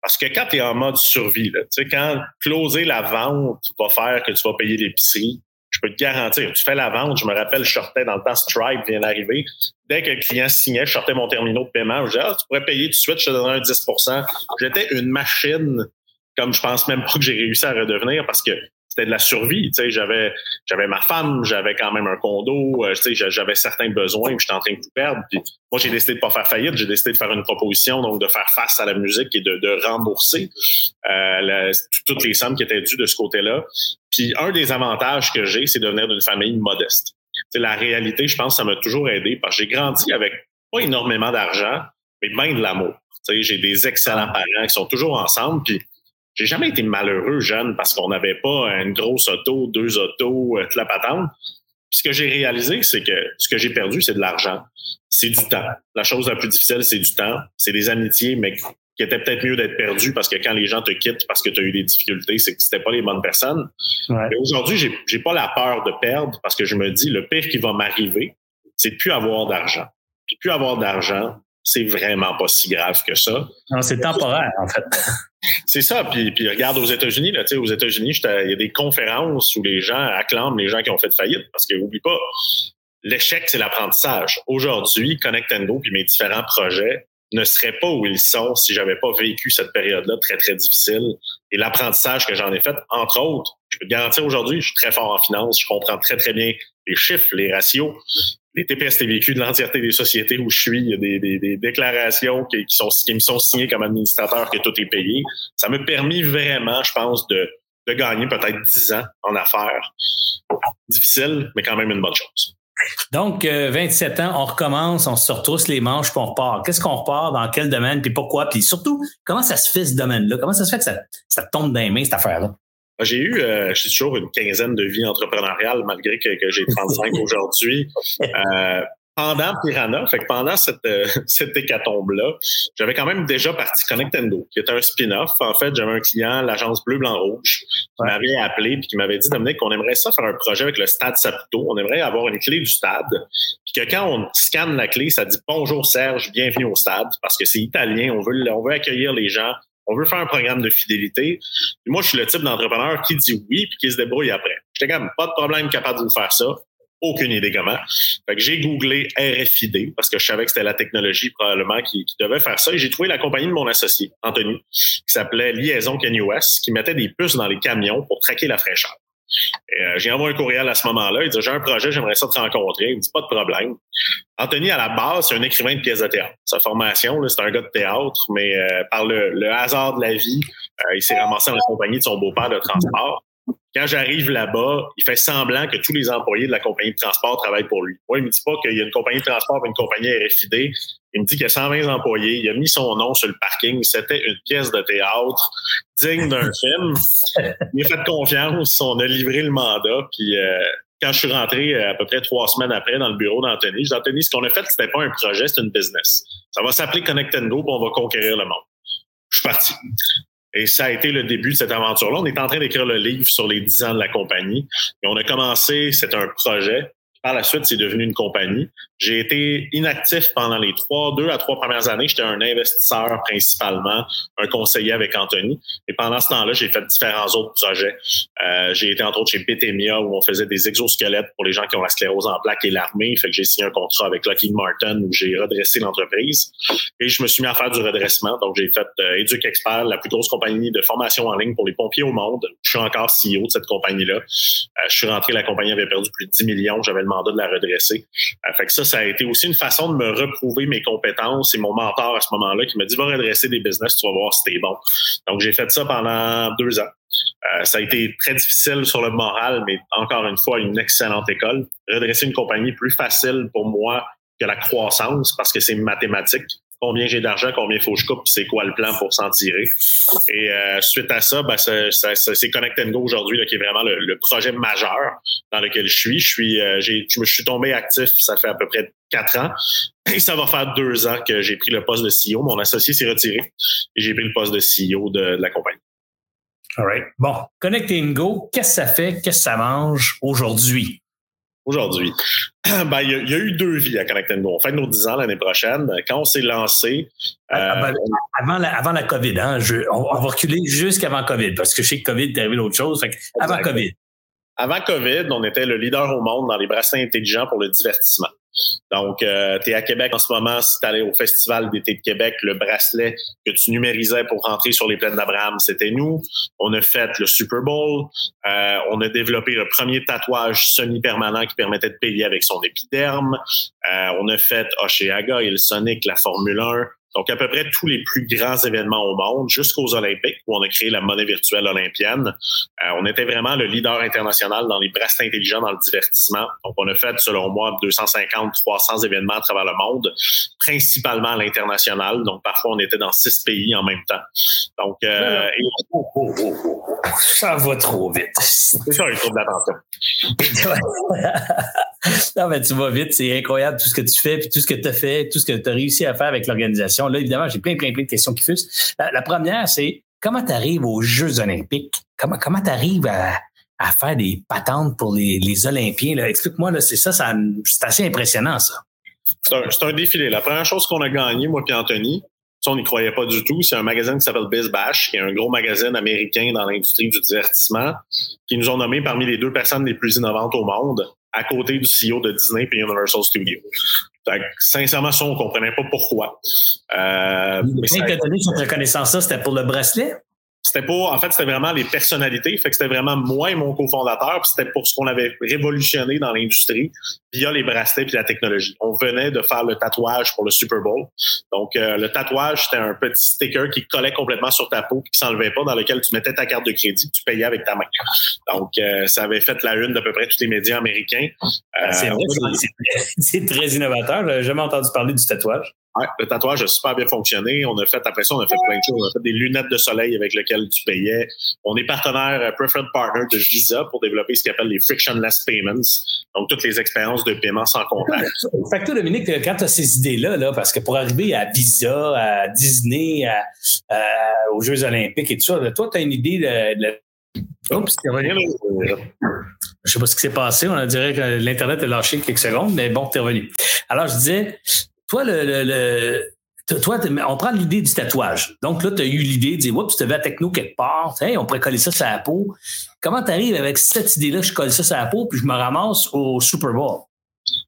Parce que quand tu es en mode survie, tu sais, quand closer la vente va faire que tu vas payer l'épicerie, je peux te garantir, tu fais la vente, je me rappelle, je sortais dans le temps, Stripe vient d'arriver. Dès que le client signait, je sortais mon terminal de paiement, je disais, ah, tu pourrais payer tout de suite, je te donnerais un 10% J'étais une machine, comme je pense même pas que j'ai réussi à redevenir parce que c'était de la survie. Tu sais, j'avais, j'avais ma femme, j'avais quand même un condo, euh, tu sais, j'avais certains besoins, j'étais en train de tout perdre. Puis moi, j'ai décidé de pas faire faillite, j'ai décidé de faire une proposition, donc de faire face à la musique et de, rembourser euh, toutes les sommes qui étaient dues de ce côté-là. Puis un des avantages que j'ai, c'est de venir d'une famille modeste. C'est la réalité, je pense, ça m'a toujours aidé parce que j'ai grandi avec pas énormément d'argent, mais bien de l'amour. J'ai des excellents parents qui sont toujours ensemble, puis j'ai jamais été malheureux jeune parce qu'on n'avait pas une grosse auto, deux autos, euh, toute la patente. Ce que j'ai réalisé, c'est que ce que j'ai perdu, c'est de l'argent. C'est du temps. La chose la plus difficile, c'est du temps. C'est des amitiés, mais qui étaient peut-être mieux d'être perdues parce que quand les gens te quittent parce que tu as eu des difficultés, c'est que c'était pas les bonnes personnes. Mais aujourd'hui, j'ai, j'ai pas la peur de perdre parce que je me dis, le pire qui va m'arriver, c'est de plus avoir d'argent. Puis plus avoir d'argent, c'est vraiment pas si grave que ça. Non, c'est temporaire, en fait. C'est ça. Puis, puis regarde aux États-Unis, là, aux États-Unis, il y a des conférences où les gens acclament les gens qui ont fait faillite parce que oublie pas, l'échec, c'est l'apprentissage. Aujourd'hui, Connect Go puis mes différents projets ne seraient pas où ils sont si j'avais pas vécu cette période-là très, très difficile. Et l'apprentissage que j'en ai fait, entre autres, je peux te garantir aujourd'hui, je suis très fort en finance, je comprends très, très bien les chiffres, les ratios les TPS TVQ de l'entièreté des sociétés où je suis, il y a des, déclarations qui, sont, qui me sont signées comme administrateur que tout est payé. Ça m'a permis vraiment, je pense, de, de gagner peut-être 10 ans en affaires. Difficile, mais quand même une bonne chose. Donc, 27 euh, ans, on recommence, on se retrousse les manches, puis on repart. Qu'est-ce qu'on repart, dans quel domaine, puis pourquoi? Puis surtout, comment ça se fait ce domaine-là? Comment ça se fait que ça tombe dans les mains, cette affaire-là? J'ai eu, euh, je suis toujours une quinzaine de vies entrepreneuriales malgré que, que j'ai 35 aujourd'hui. Euh, pendant Piranha, fait que pendant cette, euh, cette hécatombe-là, j'avais quand même déjà parti Connectendo, qui était un spin-off. En fait, j'avais un client, l'agence Bleu, Blanc, Rouge, qui m'avait appelé puis qui m'avait dit, Dominique, qu'on aimerait ça faire un projet avec le Stade Saputo. On aimerait avoir une clé du stade. Puis que quand on scanne la clé, ça dit Bonjour Serge, bienvenue au stade, parce que c'est italien, on veut, on veut accueillir les gens, on veut faire un programme de fidélité. moi, je suis le type d'entrepreneur qui dit oui puis qui se débrouille après. J'étais quand même pas de problème capable de vous faire ça aucune idée comment. Fait que j'ai googlé RFID parce que je savais que c'était la technologie probablement qui, devait faire ça. Et j'ai trouvé la compagnie de mon associé, Anthony, qui s'appelait Liaison US, qui mettait des puces dans les camions pour traquer la fraîcheur. Euh, j'ai envoyé un courriel à ce moment-là. Il dit J'ai un projet, j'aimerais ça te rencontrer. Il me dit Pas de problème. Anthony, à la base, c'est un écrivain de pièces de théâtre. Sa formation, c'est un gars de théâtre, mais euh, par le, hasard de la vie, euh, il s'est ramassé dans la compagnie de son beau-père de transport. Quand j'arrive là-bas, il fait semblant que tous les employés de la compagnie de transport travaillent pour lui. Moi, il me dit pas qu'il y a une compagnie de transport et une compagnie RFID. Il me dit qu'il y a 120 employés. Il a mis son nom sur le parking. C'était une pièce de théâtre digne d'un film. Il a fait confiance. On a livré le mandat. Puis euh, quand je suis rentré euh, à peu près trois semaines après dans le bureau d'Anthony, j'ai dit Anthony, ce qu'on a fait, c'était pas un projet, c'est une business. Ça va s'appeler Connect Go, puis on va conquérir le monde. Je suis parti. Et ça a été le début de cette aventure-là. On est en train d'écrire le livre sur les dix ans de la compagnie. Et on a commencé, c'est un projet. Par la suite, c'est devenu une compagnie. J'ai été inactif pendant les trois, deux à trois premières années. J'étais un investisseur principalement, un conseiller avec Anthony. Et pendant ce temps-là, j'ai fait différents autres projets. Euh, j'ai été entre autres chez Betemia où on faisait des exosquelettes pour les gens qui ont la sclérose en plaques et l'armée. Fait que j'ai signé un contrat avec Lockheed Martin où j'ai redressé l'entreprise. Et je me suis mis à faire du redressement. Donc, j'ai fait euh, Expert, la plus grosse compagnie de formation en ligne pour les pompiers au monde. Je suis encore CEO de cette compagnie-là. Euh, je suis rentré, la compagnie avait perdu plus de 10 millions. J'avais le de la redresser. Euh, ça, ça a été aussi une façon de me reprouver mes compétences et mon mentor à ce moment-là qui m'a dit va redresser des business, tu vas voir si t'es bon. Donc j'ai fait ça pendant deux ans. Euh, ça a été très difficile sur le moral, mais encore une fois, une excellente école. Redresser une compagnie plus facile pour moi que la croissance parce que c'est mathématique combien j'ai d'argent, combien faut que je coupe, c'est quoi le plan pour s'en tirer. Et euh, suite à ça, ben, c'est Connect Go aujourd'hui qui est vraiment le, projet majeur dans lequel je suis. Je suis, euh, je me suis tombé actif, ça fait à peu près quatre ans. Et ça va faire deux ans que j'ai pris le poste de CEO. Mon associé s'est retiré et j'ai pris le poste de CEO de, la compagnie. All right. Bon, Connect Go, qu'est-ce que ça fait? Qu'est-ce que ça mange aujourd'hui? Aujourd'hui? ben, il y, a eu deux vies à Connect Go. On fait nos 10 ans l'année prochaine. Quand on s'est lancé. Ah, euh, ben, avant, la, avant la COVID, hein, on, va reculer jusqu'avant COVID, parce que je sais que COVID est arrivé d'autres choses. avant COVID. Avant COVID, on était le leader au monde dans les bracelets intelligents pour le divertissement. Donc, euh, tu es à Québec en ce moment, si tu allais au Festival d'été de Québec, le bracelet que tu numérisais pour rentrer sur les plaines d'Abraham, c'était nous. On a fait le Super Bowl. Euh, on a développé le premier tatouage semi-permanent qui permettait de payer avec son épiderme. Euh, on a fait Oceaga et le Sonic, la Formule 1. Donc, à peu près tous les plus grands événements au monde, jusqu'aux Olympiques, où on a créé la monnaie virtuelle olympienne. Euh, on était vraiment le leader international dans les bracelets intelligents dans le divertissement. Donc, on a fait, selon moi, 250, 300 événements à travers le monde, principalement à l'international. Donc, parfois, on était dans six pays en même temps. Donc, euh, ça va trop vite. C'est ça, un trouble d'attention. non, mais tu vas vite. C'est incroyable tout ce que tu fais, puis tout ce que tu as fait, tout ce que tu as réussi à faire avec l'organisation. Là, évidemment, j'ai plein, plein, plein de questions qui fusent. La, première, c'est comment tu arrives aux Jeux olympiques? Comment tu arrives à, faire des patentes pour les, les Olympiens? Explique-moi, c'est ça, ça c'est assez impressionnant, ça. C'est un, un, défilé. La première chose qu'on a gagné, moi et Anthony, ça, on n'y croyait pas du tout. C'est un magazine qui s'appelle Biz Bash, qui est un gros magazine américain dans l'industrie du divertissement, qui nous ont nommés parmi les deux personnes les plus innovantes au monde, à côté du CEO de Disney et Universal Studios. sincèrement, ça, on comprenait pas pourquoi. Euh, mais ça donné cette reconnaissance-là, c'était pour le bracelet? C'était pas, en fait, c'était vraiment les personnalités. Fait que c'était vraiment moi et mon cofondateur. C'était pour ce qu'on avait révolutionné dans l'industrie via les bracelets et la technologie. On venait de faire le tatouage pour le Super Bowl. Donc, euh, le tatouage, c'était un petit sticker qui collait complètement sur ta peau qui s'enlevait pas, dans lequel tu mettais ta carte de crédit tu payais avec ta main. Donc, euh, ça avait fait la une d'à peu près tous les médias américains. Euh, c'est très innovateur. J'ai jamais entendu parler du tatouage. Ouais, le tatouage a super bien fonctionné. On a fait, après ça, on a fait plein de choses. On a fait des lunettes de soleil avec lesquelles tu payais. On est partenaire, euh, preferred partner de Visa pour développer ce qu'on appelle les frictionless payments. Donc, toutes les expériences de paiement sans contact. Fait que toi, Dominique, quand tu as ces idées-là, là, parce que pour arriver à Visa, à Disney, aux Jeux Olympiques et tout ça, toi, tu as une idée de, de... Oups, c'est revenu. Je sais pas ce qui s'est passé. On dirait que l'Internet a lâché quelques secondes, mais bon, t'es revenu. Alors, je disais, toi, le, le, toi, on prend l'idée du tatouage. Donc là, tu as eu l'idée de dire, oups, tu te à techno quelque part, on pourrait coller ça sur la peau. Comment tu arrives avec cette idée-là, je colle ça sur la peau, puis je me ramasse au Super Bowl?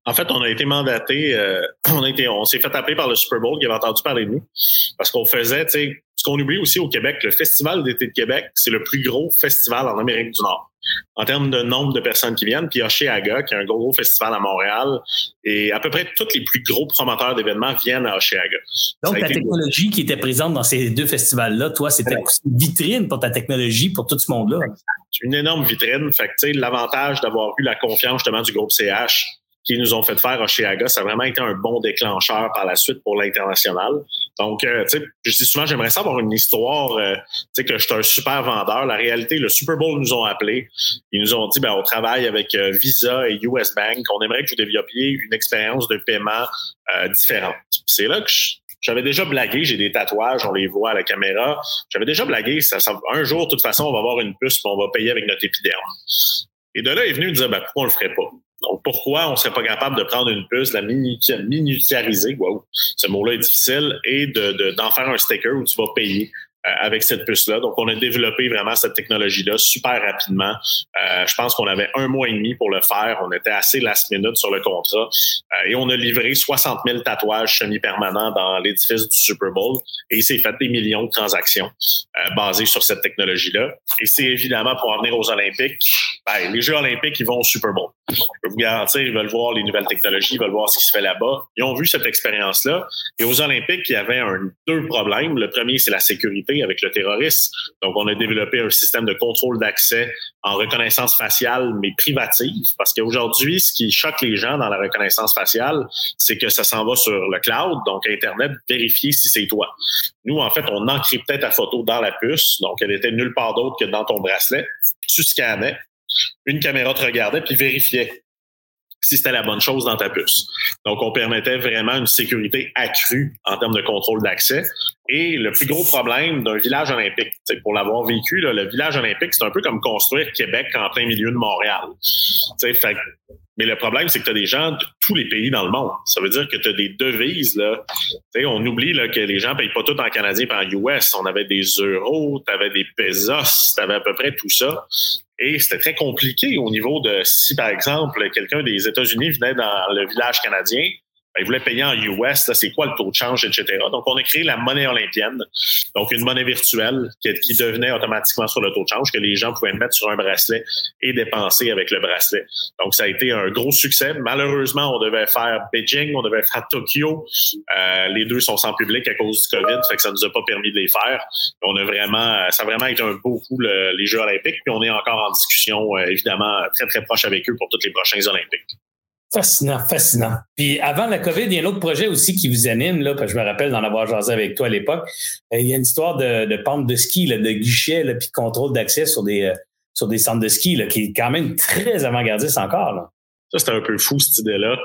En fait, on a été mandaté, euh, on, on s'est fait appeler par le Super Bowl qui avait entendu parler de nous. Parce qu'on faisait, tu sais, ce qu'on oublie aussi au Québec, le Festival d'été de Québec, c'est le plus gros festival en Amérique du Nord en termes de nombre de personnes qui viennent. Puis Oshéaga, qui est un gros, gros festival à Montréal, et à peu près tous les plus gros promoteurs d'événements viennent à Oshéaga. Donc, la technologie qui était présente dans ces deux festivals-là, toi, c'était une vitrine pour ta technologie, pour tout ce monde-là. Une énorme vitrine. Fait que, l'avantage d'avoir eu la confiance justement du groupe CH qui nous ont fait faire Oshéaga, ça a vraiment été un bon déclencheur par la suite pour l'international. Donc, euh, tu sais, je dis souvent, j'aimerais savoir une histoire, euh, tu sais, que je suis un super vendeur. La réalité, le Super Bowl nous ont appelés. Ils nous ont dit, ben, on travaille avec euh, Visa et US Bank. On aimerait que vous développiez une expérience de paiement différente. C'est là que j'avais déjà blagué, j'ai des tatouages, on les voit à la caméra. J'avais déjà blagué, ça, un jour, de toute façon, on va avoir une puce, et on va payer avec notre épiderme. Et de là est venu me dire, ben, pourquoi on le ferait pas? Donc, pourquoi on serait pas capable de prendre une puce, la miniaturiser, wow, ce mot-là est difficile, et de, d'en faire un sticker où tu vas payer euh, avec cette puce-là. Donc, on a développé vraiment cette technologie-là super rapidement. Euh, je pense qu'on avait un mois et demi pour le faire. On était assez last minute sur le contrat euh, et on a livré 60 000 tatouages semi-permanents dans l'édifice du Super Bowl et il s'est fait des millions de transactions basées sur cette technologie-là. Et c'est évidemment pour en venir aux Olympiques. Ben, les Jeux Olympiques, ils vont au Super Bowl. Je peux vous garantir, ils veulent voir les nouvelles technologies, ils veulent voir ce qui se fait là-bas. Ils ont vu cette expérience-là. Et aux Olympiques, il y avait deux problèmes. Le premier, c'est la sécurité avec le terrorisme. Donc, on a développé un système de contrôle d'accès en reconnaissance faciale, mais privative, parce qu'aujourd'hui, ce qui choque les gens dans la reconnaissance faciale, c'est que ça s'en va sur le cloud, donc Internet, vérifier si c'est toi. Nous, en fait, on encryptait ta photo dans la puce, donc elle était nulle part d'autre que dans ton bracelet. Tu scannais, une caméra te regardait puis vérifiait si c'était la bonne chose dans ta puce. Donc, on permettait vraiment une sécurité accrue en termes de contrôle d'accès. Et le plus gros problème d'un village olympique, pour l'avoir vécu, le village olympique, c'est un peu comme construire Québec en plein milieu de Montréal. Mais le problème, c'est que tu as des gens de tous les pays dans le monde. Ça veut dire que tu as des devises. On oublie que les gens ne payent pas tout en canadien et en US. On avait des euros, tu avais des pesos, tu avais à peu près tout ça. Et c'était très compliqué au niveau de si, par exemple, quelqu'un des États-Unis venait dans le village canadien, ben, il voulait payer en US, c'est quoi le taux de change, etc. Donc, on a créé la monnaie olympienne, donc une monnaie virtuelle qui, devenait automatiquement sur le taux de change, que les gens pouvaient mettre sur un bracelet et dépenser avec le bracelet. Donc, ça a été un gros succès. Malheureusement, on devait faire Beijing, on devait faire Tokyo. Euh, les deux sont sans public à cause du COVID, fait que ça nous a pas permis de les faire. On a vraiment, ça a vraiment été un beau coup, les Jeux olympiques, puis on est encore en discussion, euh, évidemment, très, très proche avec eux pour tous les prochains Olympiques. Fascinant, fascinant. Puis avant la COVID, il y a un autre projet aussi qui vous anime, là, parce que je me rappelle d'en avoir jasé avec toi à l'époque. Euh, il y a une histoire de, de pente de ski, là, de guichet, puis de contrôle d'accès sur des, euh, sur des centres de ski, là, qui est quand même très avant-gardiste encore. Là. Ça, c'était un peu fou, cette idée-là.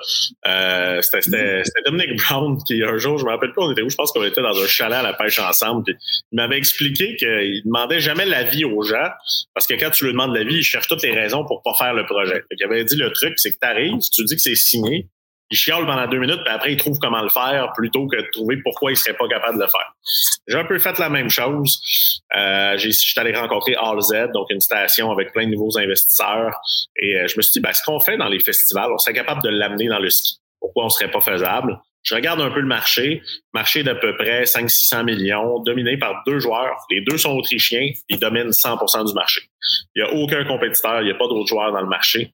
Euh, c'était Dominic Brown qui, un jour, je me rappelle pas, on était où, je pense qu'on était dans un chalet à la pêche ensemble. Il m'avait expliqué qu'il demandait jamais l'avis aux gens, parce que quand tu lui demandes l'avis, il cherche toutes les raisons pour pas faire le projet. il avait dit le truc, c'est que tu arrives, tu dis que c'est signé, il chiale pendant deux minutes, puis après, il trouve comment le faire plutôt que de trouver pourquoi il serait pas capable de le faire. J'ai un peu fait la même chose. Euh, je suis allé rencontrer All Z, donc une station avec plein de nouveaux investisseurs. Et euh, je me suis dit, ben, ce qu'on fait dans les festivals, on serait capable de l'amener dans le ski. Pourquoi on serait pas faisable? Je regarde un peu le marché, marché d'à peu près 500-600 millions, dominé par deux joueurs. Les deux sont autrichiens, ils dominent 100% du marché. Il n'y a aucun compétiteur, il n'y a pas d'autres joueurs dans le marché.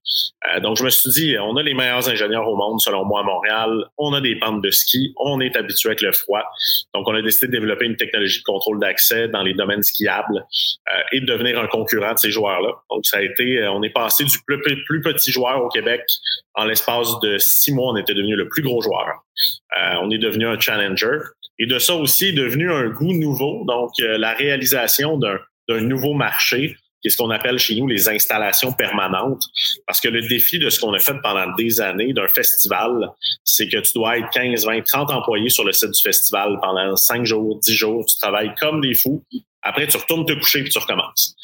Euh, donc, je me suis dit, on a les meilleurs ingénieurs au monde, selon moi, à Montréal. On a des pentes de ski. On est habitué avec le froid. Donc, on a décidé de développer une technologie de contrôle d'accès dans les domaines skiables euh, et de devenir un concurrent de ces joueurs-là. Donc, ça a été, euh, on est passé du plus, plus petit joueur au Québec. En l'espace de six mois, on était devenu le plus gros joueur. on est devenu un challenger. Et de ça aussi est devenu un goût nouveau. Donc, la réalisation d'un nouveau marché qui est ce qu'on appelle chez nous les installations permanentes. Parce que le défi de ce qu'on a fait pendant des années d'un festival, c'est que tu dois être 15, 20, 30 employés sur le site du festival pendant 5 jours, 10 jours. Tu travailles comme des fous. Après, tu retournes te coucher puis tu recommences.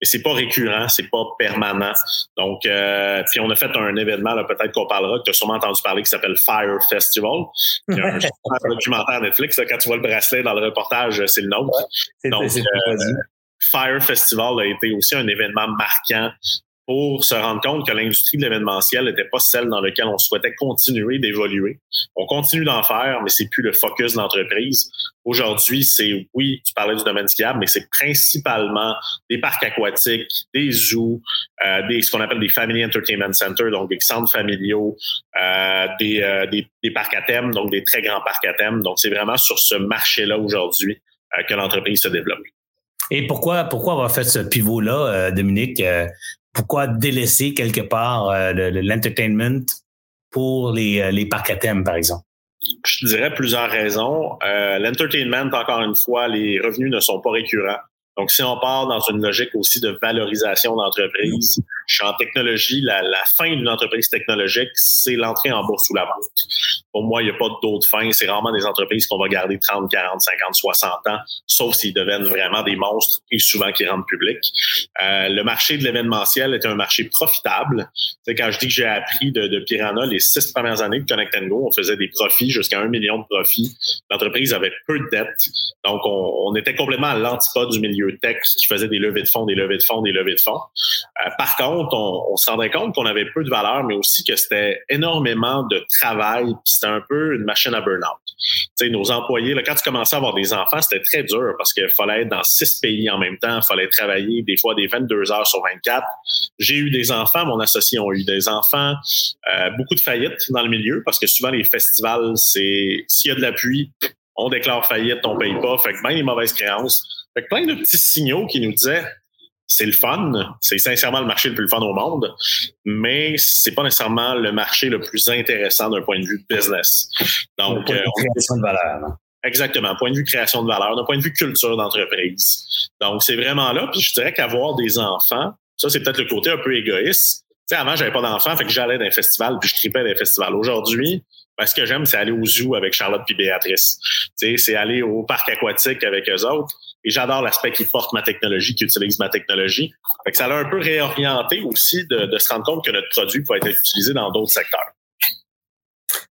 Mais c'est pas récurrent, c'est pas permanent. Donc, euh, puis on a fait un événement, peut-être qu'on parlera, que tu as sûrement entendu parler, qui s'appelle Fire Festival. Il y a un documentaire Netflix. quand tu vois le bracelet dans le reportage, c'est le nôtre. Donc, Fire Festival a été aussi un événement marquant pour se rendre compte que l'industrie de l'événementiel n'était pas celle dans laquelle on souhaitait continuer d'évoluer. On continue d'en faire, mais c'est plus le focus de l'entreprise. Aujourd'hui, c'est oui, tu parlais du domaine skiable, mais c'est principalement des parcs aquatiques, des zoos, euh, des ce qu'on appelle des family entertainment centers, donc des centres familiaux, euh, des, euh, des, des, parcs à thème, donc des très grands parcs à thème. Donc c'est vraiment sur ce marché-là aujourd'hui euh, que l'entreprise se développe. Et pourquoi, pourquoi avoir fait ce pivot-là, euh, Dominique? Euh, pourquoi délaisser quelque part euh, l'entertainment pour les, les parcs à thème, par exemple? Je dirais plusieurs raisons. L'entertainment, encore une fois, les revenus ne sont pas récurrents. Donc, si on part dans une logique aussi de valorisation d'entreprise, je suis en technologie, la, fin d'une entreprise technologique, c'est l'entrée en bourse ou la vente. Pour moi, il n'y a pas d'autre fin. C'est rarement des entreprises qu'on va garder 30, 40, 50, 60 ans, sauf s'ils deviennent vraiment des monstres et souvent qui rendent public. Euh, le marché de l'événementiel est un marché profitable. C'est quand je dis que j'ai appris de, Piranha les six premières années de Connect Go, on faisait des profits jusqu'à un million de profits. L'entreprise avait peu de dettes. Donc, on, on était complètement à l'antipode du milieu tech qui faisait des levées de fonds, des levées de fonds, des levées de fonds. Euh, par contre, on, se rendait compte qu'on avait peu de valeur, mais aussi que c'était énormément de travail, puis c'était un peu une machine à burn-out. Nos employés, quand tu commençais à avoir des enfants, c'était très dur parce qu'il fallait être dans six pays en même temps, il fallait travailler des fois des 22 heures sur 24. J'ai eu des enfants, mon associé ont eu des enfants, euh, beaucoup de faillites dans le milieu parce que souvent les festivals, c'est s'il y a de l'appui, on déclare faillite, on paye pas, fait que bien les mauvaises créances. Fait que plein de petits signaux qui nous disaient c'est le fun, c'est sincèrement le marché le plus fun au monde, mais c'est pas nécessairement le marché le plus intéressant d'un point de vue business. Donc, point de vue création de valeur. Exactement, point de vue création de valeur, d'un point de vue culture d'entreprise. Donc, c'est vraiment là. Puis je dirais qu'avoir des enfants, ça, c'est peut-être le côté un peu égoïste. Tu sais, avant, j'avais pas d'enfants, fait que j'allais dans un festival, puis je tripais dans les festivals. Aujourd'hui, ben, ce que j'aime, c'est aller au zoo avec Charlotte puis Béatrice. Tu sais, c'est aller au parc aquatique avec eux autres. Et j'adore l'aspect qui porte ma technologie, qui utilise ma technologie. Fait que ça l'a un peu réorienté aussi de, de, se rendre compte que notre produit peut être utilisé dans d'autres secteurs.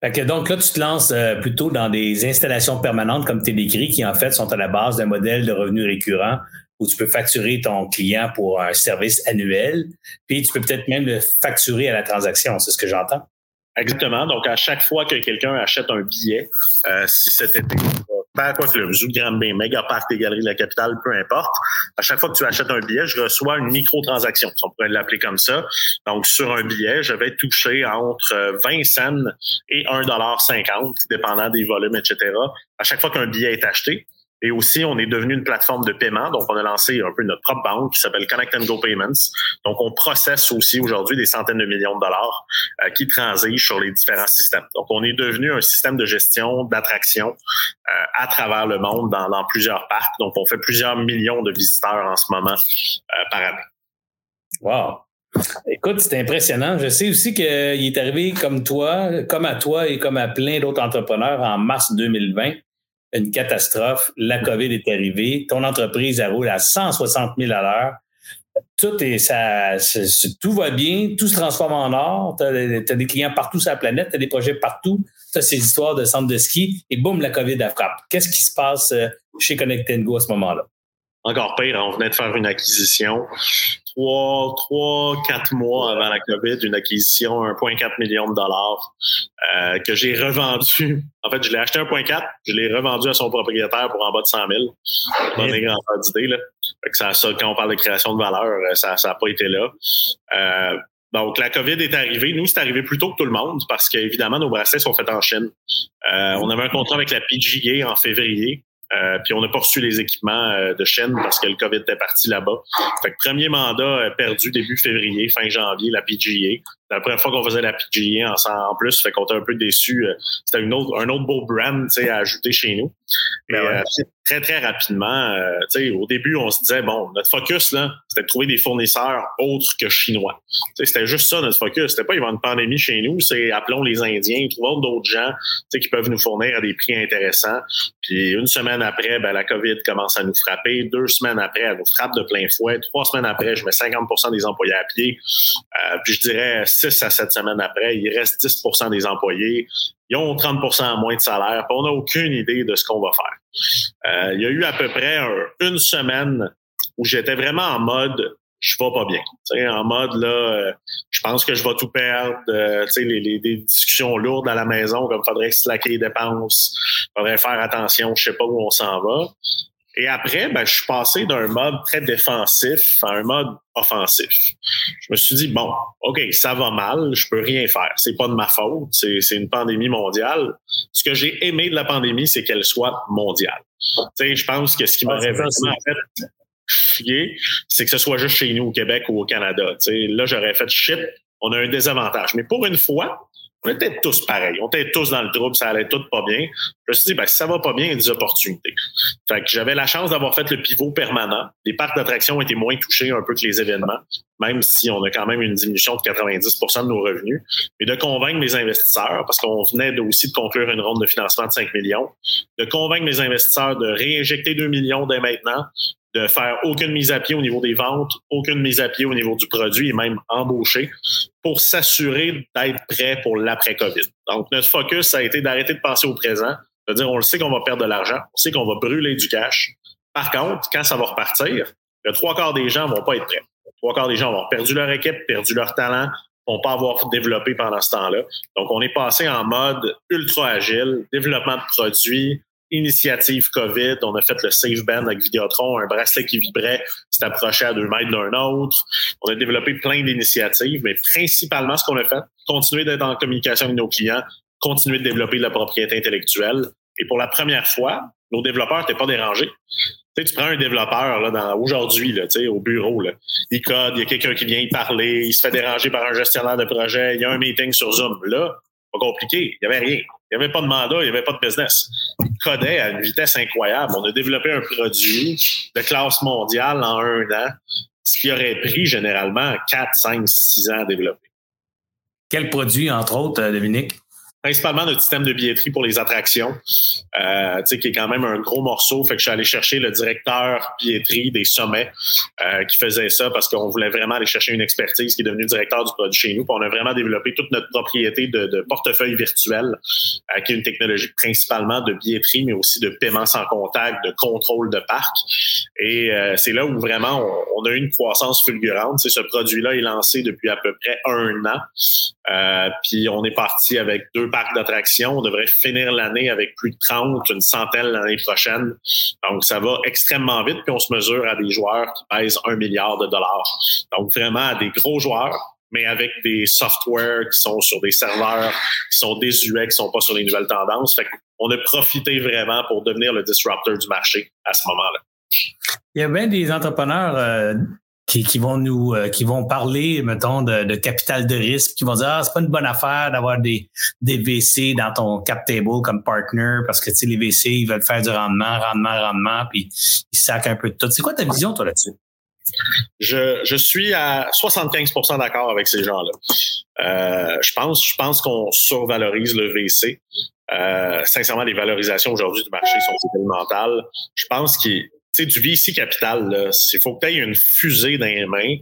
Fait que donc là, tu te lances euh, plutôt dans des installations permanentes, comme tu décrit, qui en fait sont à la base d'un modèle de revenu récurrent où tu peux facturer ton client pour un service annuel, puis tu peux peut-être même le facturer à la transaction. C'est ce que j'entends? Exactement. Donc, à chaque fois que quelqu'un achète un billet, euh, si cet été, ben, quoi que le Zoo Granby, Megapark des Galeries de la Capitale, peu importe, à chaque fois que tu achètes un billet, je reçois une micro-transaction, on pourrait l'appeler comme ça. Donc, sur un billet, je vais toucher entre 20 cents et 1,50 dépendant des volumes, etc. À chaque fois qu'un billet est acheté, et aussi, on est devenu une plateforme de paiement. Donc, on a lancé un peu notre propre banque qui s'appelle Connect and Go Payments. Donc, on processe aussi aujourd'hui des centaines de millions de dollars euh, qui transigent sur les différents systèmes. Donc, on est devenu un système de gestion d'attraction euh, à travers le monde dans, dans, plusieurs parcs. Donc, on fait plusieurs millions de visiteurs en ce moment euh, par année. Wow. Écoute, c'est impressionnant. Je sais aussi qu'il est arrivé comme toi, comme à toi et comme à plein d'autres entrepreneurs en mars 2020 une catastrophe, la COVID est arrivée, ton entreprise elle roule à 160 000 à l'heure, tout est ça, tout va bien, tout se transforme en or, tu as, des clients partout sur la planète, tu as des projets partout, tu as ces histoires de centres de ski. Et boum, la COVID a frappe. Qu'est-ce qui se passe euh, chez Connect Go à ce moment-là? Encore pire, on venait de faire une acquisition. Trois, trois, quatre mois avant la COVID, une acquisition 1,4 million de dollars euh, que j'ai revendu. En fait, je l'ai acheté 1,4, je l'ai revendu à son propriétaire pour en bas de 100 000. Pour donner grand d'idée, là. que ça, ça, quand on parle de création de valeur, euh, ça n'a pas été là. Euh, donc, la COVID est arrivée. Nous, c'est arrivé plus tôt que tout le monde parce qu'évidemment, nos bracelets sont faits en Chine. Euh, on avait un contrat avec la PGA en février. Euh, puis on n'a pas reçu les équipements euh, de chaîne parce que le COVID était parti là-bas. Fait que premier mandat euh, perdu début février, fin janvier, la PGA. La première fois qu'on faisait la PGA en, en plus, fait qu'on était un peu déçus. C'était une autre, un autre beau brand à ajouter chez nous. Mais ben très, très rapidement, au début, on se disait, bon, notre focus, là, c'était de trouver des fournisseurs autres que chinois. C'était juste ça, notre focus. C'était pas, il y une pandémie chez nous, c'est appelons les Indiens, trouvons d'autres gens qui peuvent nous fournir à des prix intéressants. Puis une semaine après, ben, la COVID commence à nous frapper. Deux semaines après, elle nous frappe de plein fouet. Trois semaines après, je mets 50% des employés à pied. Euh, puis je dirais six à sept semaines après, il reste 10% des employés. Ils ont 30% moins de salaire. Puis on n'a aucune idée de ce qu'on va faire. Euh, il y a eu à peu près une semaine où j'étais vraiment en mode je vais pas bien. en mode là, euh, je pense que je vais tout perdre. Euh, les, les, discussions lourdes à la maison, comme faudrait slacker les dépenses, faudrait faire attention, je sais pas où on s'en va. Et après, ben, je suis passé d'un mode très défensif à un mode offensif. Je me suis dit, bon, OK, ça va mal, je peux rien faire. C'est pas de ma faute, c'est, une pandémie mondiale. Ce que j'ai aimé de la pandémie, c'est qu'elle soit mondiale. Tu sais, je pense que ce qui m'aurait vraiment fait c'est que ce soit juste chez nous au Québec ou au Canada. là, j'aurais fait shit, on a un désavantage. Mais pour une fois, on était tous pareils. On était tous dans le trouble, ça allait tout pas bien. Je me suis dit, ben, si ça va pas bien, il y a des opportunités. Fait que j'avais la chance d'avoir fait le pivot permanent. Les parcs d'attraction étaient moins touchés un peu que les événements, même si on a quand même une diminution de 90% de nos revenus. Mais de convaincre mes investisseurs, parce qu'on venait aussi de conclure une ronde de financement de 5 millions, de convaincre mes investisseurs de réinjecter 2 millions dès maintenant, de faire aucune mise à pied au niveau des ventes, aucune mise à pied au niveau du produit et même embaucher pour s'assurer d'être prêt pour l'après-COVID. Donc, notre focus, ça a été d'arrêter de penser au présent, de dire on le sait qu'on va perdre de l'argent, on sait qu'on va brûler du cash. Par contre, quand ça va repartir, le trois quarts des gens vont pas être prêts. Trois quarts des gens vont avoir perdu leur équipe, perdu leur talent, vont pas avoir développé pendant ce temps-là. Donc, on est passé en mode ultra agile, développement de produits, initiative COVID. On a fait le Safe Band avec Vidéotron, un bracelet qui vibrait, s'est approché à deux mètres d'un autre. On a développé plein d'initiatives, mais principalement, ce qu'on a fait, continuer d'être en communication avec nos clients, continuer de développer de la propriété intellectuelle. Et pour la première fois, nos développeurs n'étaient pas dérangés. Tu, sais, tu prends un développeur aujourd'hui au bureau, là, il code, il y a quelqu'un qui vient y parler, il se fait déranger par un gestionnaire de projet, il y a un meeting sur Zoom. Là, pas compliqué, il n'y avait rien. Il n'y avait pas de mandat, il n'y avait pas de business. Il codait à une vitesse incroyable. On a développé un produit de classe mondiale en un an, ce qui aurait pris généralement 4, 5, 6 ans à développer. Quel produit, entre autres, euh, Dominique? Principalement notre système de billetterie pour les attractions, euh, qui est quand même un gros morceau. Fait que je suis allé chercher le directeur billetterie des sommets euh, qui faisait ça parce qu'on voulait vraiment aller chercher une expertise qui est devenue directeur du produit chez nous. On a vraiment développé toute notre propriété de, portefeuille virtuel, euh, qui est une technologie principalement de billetterie, mais aussi de paiement sans contact, de contrôle de parc. Et euh, c'est là où vraiment on, a eu une croissance fulgurante. Ce produit-là est lancé depuis à peu près un an. Puis on est parti avec deux parcs d'attractions. On devrait finir l'année avec plus de 30, une centaine l'année prochaine. Donc ça va extrêmement vite. Puis on se mesure à des joueurs qui pèsent un milliard de dollars. Donc vraiment à des gros joueurs mais avec des softwares qui sont sur des serveurs qui sont désuets, qui sont pas sur les nouvelles tendances. Fait on a profité vraiment pour devenir le disruptor du marché à ce moment-là. Il y a bien des entrepreneurs euh, qui, vont nous euh, qui vont parler, mettons, de, capital de risque, qui vont dire Ah, c'est pas une bonne affaire d'avoir des, des VC dans ton cap table comme partner parce que tu sais, les VC, ils veulent faire du rendement, rendement, rendement, puis ils sacent un peu de tout. C'est quoi ta vision, toi, là-dessus? Je, je suis à 75% d'accord avec ces gens-là. Euh, je pense, je pense qu'on survalorise le VC. Euh, sincèrement, les valorisations aujourd'hui du marché sont élémentales. Je pense qu'il sais, du VC capital, il faut que tu aies une fusée dans les mains.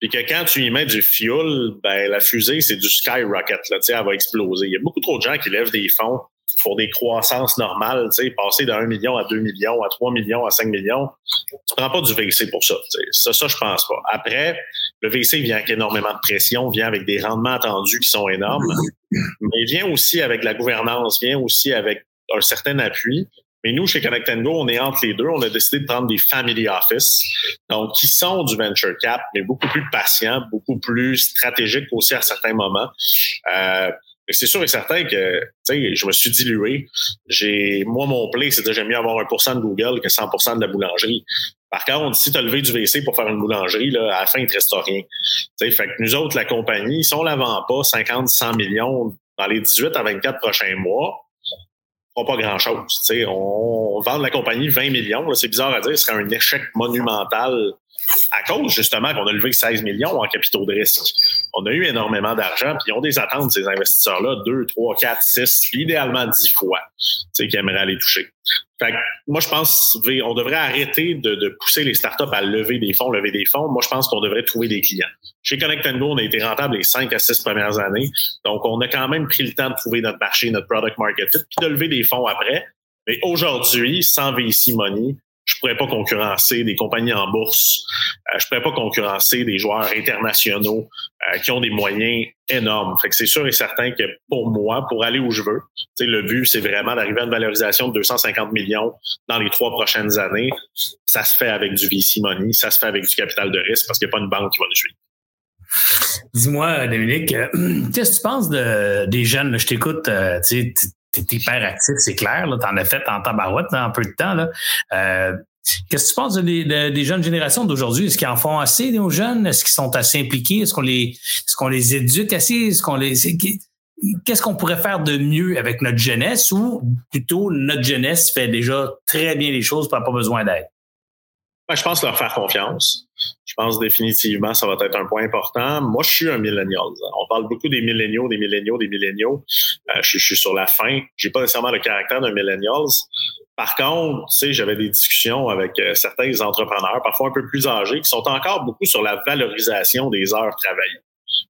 Puis que quand tu y mets du fuel, ben la fusée, c'est du skyrocket. Là, elle va exploser. Il y a beaucoup trop de gens qui lèvent des fonds pour des croissances normales, passer de 1 million à 2 millions, à 3 millions, à 5 millions, tu prends pas du VC pour ça. Ça, ça, je pense pas. Après, le VC vient avec énormément de pression, vient avec des rendements attendus qui sont énormes, mais vient aussi avec la gouvernance, vient aussi avec un certain appui. Mais nous, chez Connect Go, on est entre les deux. On a décidé de prendre des family office, donc qui sont du venture cap, mais beaucoup plus patients, beaucoup plus stratégiques aussi à certains moments. Euh, c'est sûr et certain que, je me suis dilué. J'ai, moi, mon play, c'est que j'aime mieux avoir 1% de Google que 100% de la boulangerie. Par contre, si tu as levé du VC pour faire une boulangerie, là, à la fin, il te reste rien. fait que nous autres, la compagnie, si on la vend pas 50, 100 millions dans les 18 à 24 prochains mois, pas grand-chose. On, on vend la compagnie 20 millions. C'est bizarre à dire, ce serait un échec monumental à cause justement qu'on a levé 16 millions en capitaux de risque. On a eu énormément d'argent, puis ils ont des attentes, ces investisseurs-là, 2, 3, 4, 6, idéalement 10 fois, qui aimeraient aller toucher. Fait moi, je pense on devrait arrêter de, pousser les startups à lever des fonds, lever des fonds. Moi, je pense qu'on devrait trouver des clients. Chez Connect Go, on a été rentable les 5 à 6 premières années. Donc, on a quand même pris le temps de trouver notre marché, notre product market fit, puis de lever des fonds après. Mais aujourd'hui, sans VC Money, je pourrais pas concurrencer des compagnies en bourse. Euh, je pourrais pas concurrencer des joueurs internationaux euh, qui ont des moyens énormes. Fait que c'est sûr et certain que pour moi, pour aller où je veux, le but, c'est vraiment d'arriver à une valorisation de 250 millions dans les trois prochaines années. Ça se fait avec du VC money, ça se fait avec du capital de risque parce qu'il n'y a pas une banque qui va nous suivre. Dis-moi, Dominique, euh, qu'est-ce que tu penses de, des jeunes? je t'écoute, tu t'es hyper actif, c'est clair. Tu en as fait en tabarouette en peu de temps. Euh, Qu'est-ce que tu penses des, jeunes générations d'aujourd'hui? Est-ce qu'ils en font assez, nos jeunes? Est-ce qu'ils sont assez impliqués? Est-ce qu'on les, est qu'on les éduque assez? Est-ce qu'on les, qu'est-ce qu'on pourrait faire de mieux avec notre jeunesse ou plutôt notre jeunesse fait déjà très bien les choses, pas pas besoin d'aide? Je pense leur faire confiance. Je pense définitivement ça va être un point important. Moi, je suis un millennial. On parle beaucoup des milléniaux, des milléniaux, des milléniaux. Euh, je, suis sur la fin. J'ai pas nécessairement le caractère d'un millennial. Par contre, tu sais, j'avais des discussions avec euh, certains entrepreneurs, parfois un peu plus âgés, qui sont encore beaucoup sur la valorisation des heures travaillées.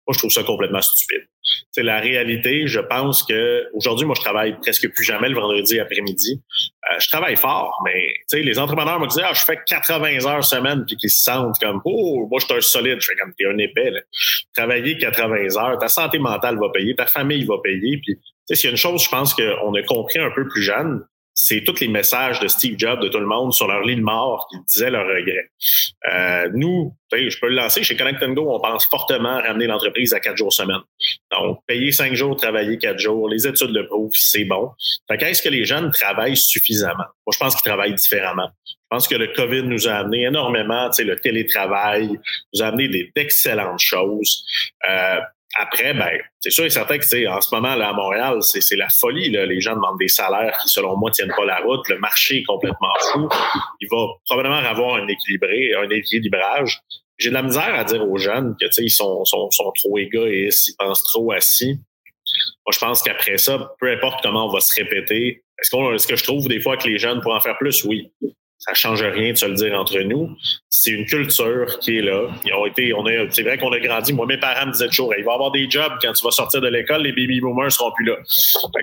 Moi, je trouve ça complètement stupide. C'est la réalité. Je pense que aujourd'hui, moi, je travaille presque plus jamais le vendredi après-midi. Euh, je travaille fort, mais les entrepreneurs me disaient, ah, je fais 80 heures semaine, puis qu'ils se sentent comme, oh, moi, je suis un solide. Je fais comme, t'es un épais. Là. Travailler 80 heures, ta santé mentale va payer, ta famille va payer. Puis, s'il y a une chose, je pense qu'on a compris un peu plus jeune, c'est tous les messages de Steve Jobs, de tout le monde sur leur lit de mort qui disaient leurs regrets. Euh, nous, je peux le lancer, chez Connect Go, on pense fortement à ramener l'entreprise à quatre jours semaine. Donc, payer cinq jours, travailler quatre jours, les études le prouvent, c'est bon. Fait qu'est-ce que les jeunes travaillent suffisamment? Moi, je pense qu'ils travaillent différemment. Je pense que le COVID nous a amené énormément, tu sais, le télétravail nous a amené d'excellentes choses. Euh, après, ben, c'est sûr et certain que en ce moment, là, à Montréal, c'est la folie. Là. Les gens demandent des salaires qui, selon moi, tiennent pas la route. Le marché est complètement fou. Il va probablement avoir un équilibré, un équilibrage. J'ai de la misère à dire aux jeunes que ils sont, sont, sont trop égoïstes, ils pensent trop assis. Moi, je pense qu'après ça, peu importe comment on va se répéter, est-ce, qu'on, est-ce que je trouve des fois que les jeunes pourraient en faire plus? Oui ça change rien de se le dire entre nous. C'est une culture qui est là. Ils ont été, on a, c'est vrai qu'on a grandi. Moi, mes parents me disaient toujours, il va y avoir des jobs quand tu vas sortir de l'école, les baby boomers seront plus là.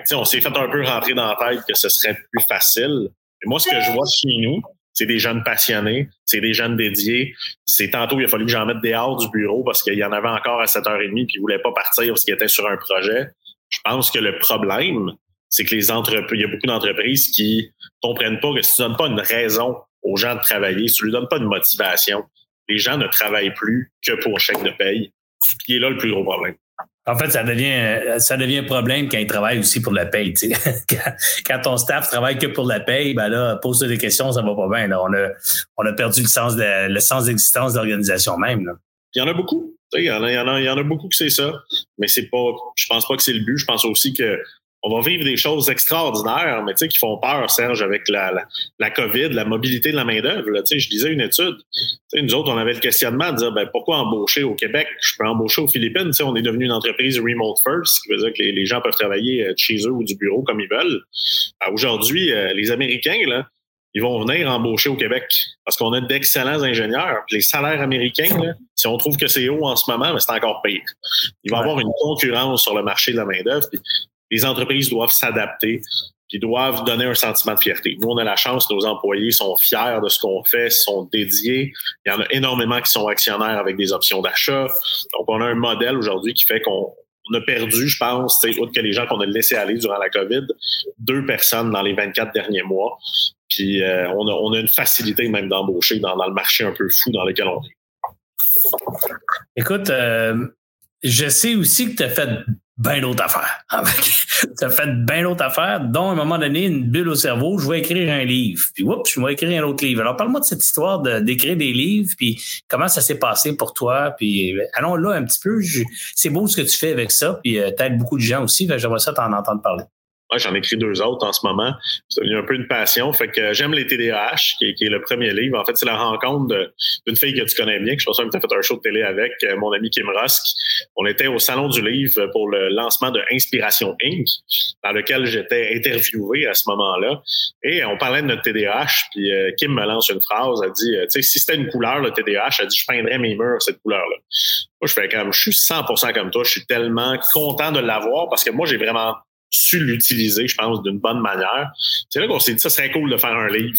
Fait on s'est fait un peu rentrer dans la tête que ce serait plus facile. Et moi, ce que je vois chez nous, c'est des jeunes passionnés, c'est des jeunes dédiés. C'est tantôt, il a fallu que j'en mette dehors du bureau parce qu'il y en avait encore à 7h30 puis ils voulaient pas partir parce qu'ils étaient sur un projet. Je pense que le problème, c'est que les entreprises, il y a beaucoup d'entreprises qui comprennent pas que si tu donnes pas une raison aux gens de travailler, si tu lui donnes pas de motivation, les gens ne travaillent plus que pour chèque de paye. Puis est là le plus gros problème. En fait, ça devient ça devient un problème quand ils travaillent aussi pour la paye. quand, ton staff travaille que pour la paye, ben là, pose des questions, ça va pas bien. On a on a perdu le sens de le sens d'existence de l'organisation même. Il y en a beaucoup. Il y en a, il y en a, il y en a beaucoup que c'est ça. Mais c'est pas. Je pense pas que c'est le but. Je pense aussi que on va vivre des choses extraordinaires, mais tu sais, qui font peur, Serge, avec la, la, la COVID, la mobilité de la main-d'œuvre. Tu sais, je disais une étude. Tu sais, nous autres, on avait le questionnement de dire ben, pourquoi embaucher au Québec? Je peux embaucher aux Philippines. Tu sais, on est devenu une entreprise remote first, ce qui veut dire que les, gens peuvent travailler euh, de chez eux ou du bureau comme ils veulent. Euh, aujourd'hui, euh, les Américains, là, ils vont venir embaucher au Québec parce qu'on a d'excellents ingénieurs. les salaires américains, là, si on trouve que c'est haut en ce moment, mais c'est encore pire. Il va y avoir une concurrence sur le marché de la main-d'œuvre les entreprises doivent s'adapter. qui doivent donner un sentiment de fierté. Nous, on a la chance, nos employés sont fiers de ce qu'on fait, sont dédiés. Il y en a énormément qui sont actionnaires avec des options d'achat. Donc, on a un modèle aujourd'hui qui fait qu'on a perdu, je pense, autre que les gens qu'on a laissés aller durant la COVID, deux personnes dans les 24 derniers mois. Puis euh, on, a, on, a, une facilité même d'embaucher dans, dans, le marché un peu fou dans lequel on est. Écoute, euh, je sais aussi que tu as fait bien d'autres affaires. as fait bien d'autres affaires, dont à un moment donné, une bulle au cerveau, je vais écrire un livre. Puis, oups, je vais écrire un autre livre. Alors, parle-moi de cette histoire d'écrire des livres, puis comment ça s'est passé pour toi. Puis, allons là un petit peu. C'est beau ce que tu fais avec ça, puis euh, t'aides beaucoup de gens aussi. J'aimerais ça t'en entendre parler j'en écris deux autres en ce moment. C'est devenu un peu une passion. Fait que j'aime les TDAH, qui, est le premier livre. En fait, c'est la rencontre d'une fille que tu connais bien, que je pense que tu as fait un show de télé avec, euh, mon ami Kim Rusk. On était au Salon du Livre pour le lancement de Inspiration Inc., dans lequel j'étais interviewé à ce moment-là. Et on parlait de notre TDAH, puis euh, Kim me lance une phrase, elle dit, euh, tu sais, si c'était une couleur, le TDAH, elle dit, je peindrais mes murs cette couleur-là. Moi, je fais comme, je suis 100% comme toi, je suis tellement content de l'avoir parce que moi, j'ai vraiment su l'utiliser, je pense, d'une bonne manière. C'est là qu'on s'est dit, ça serait cool de faire un livre.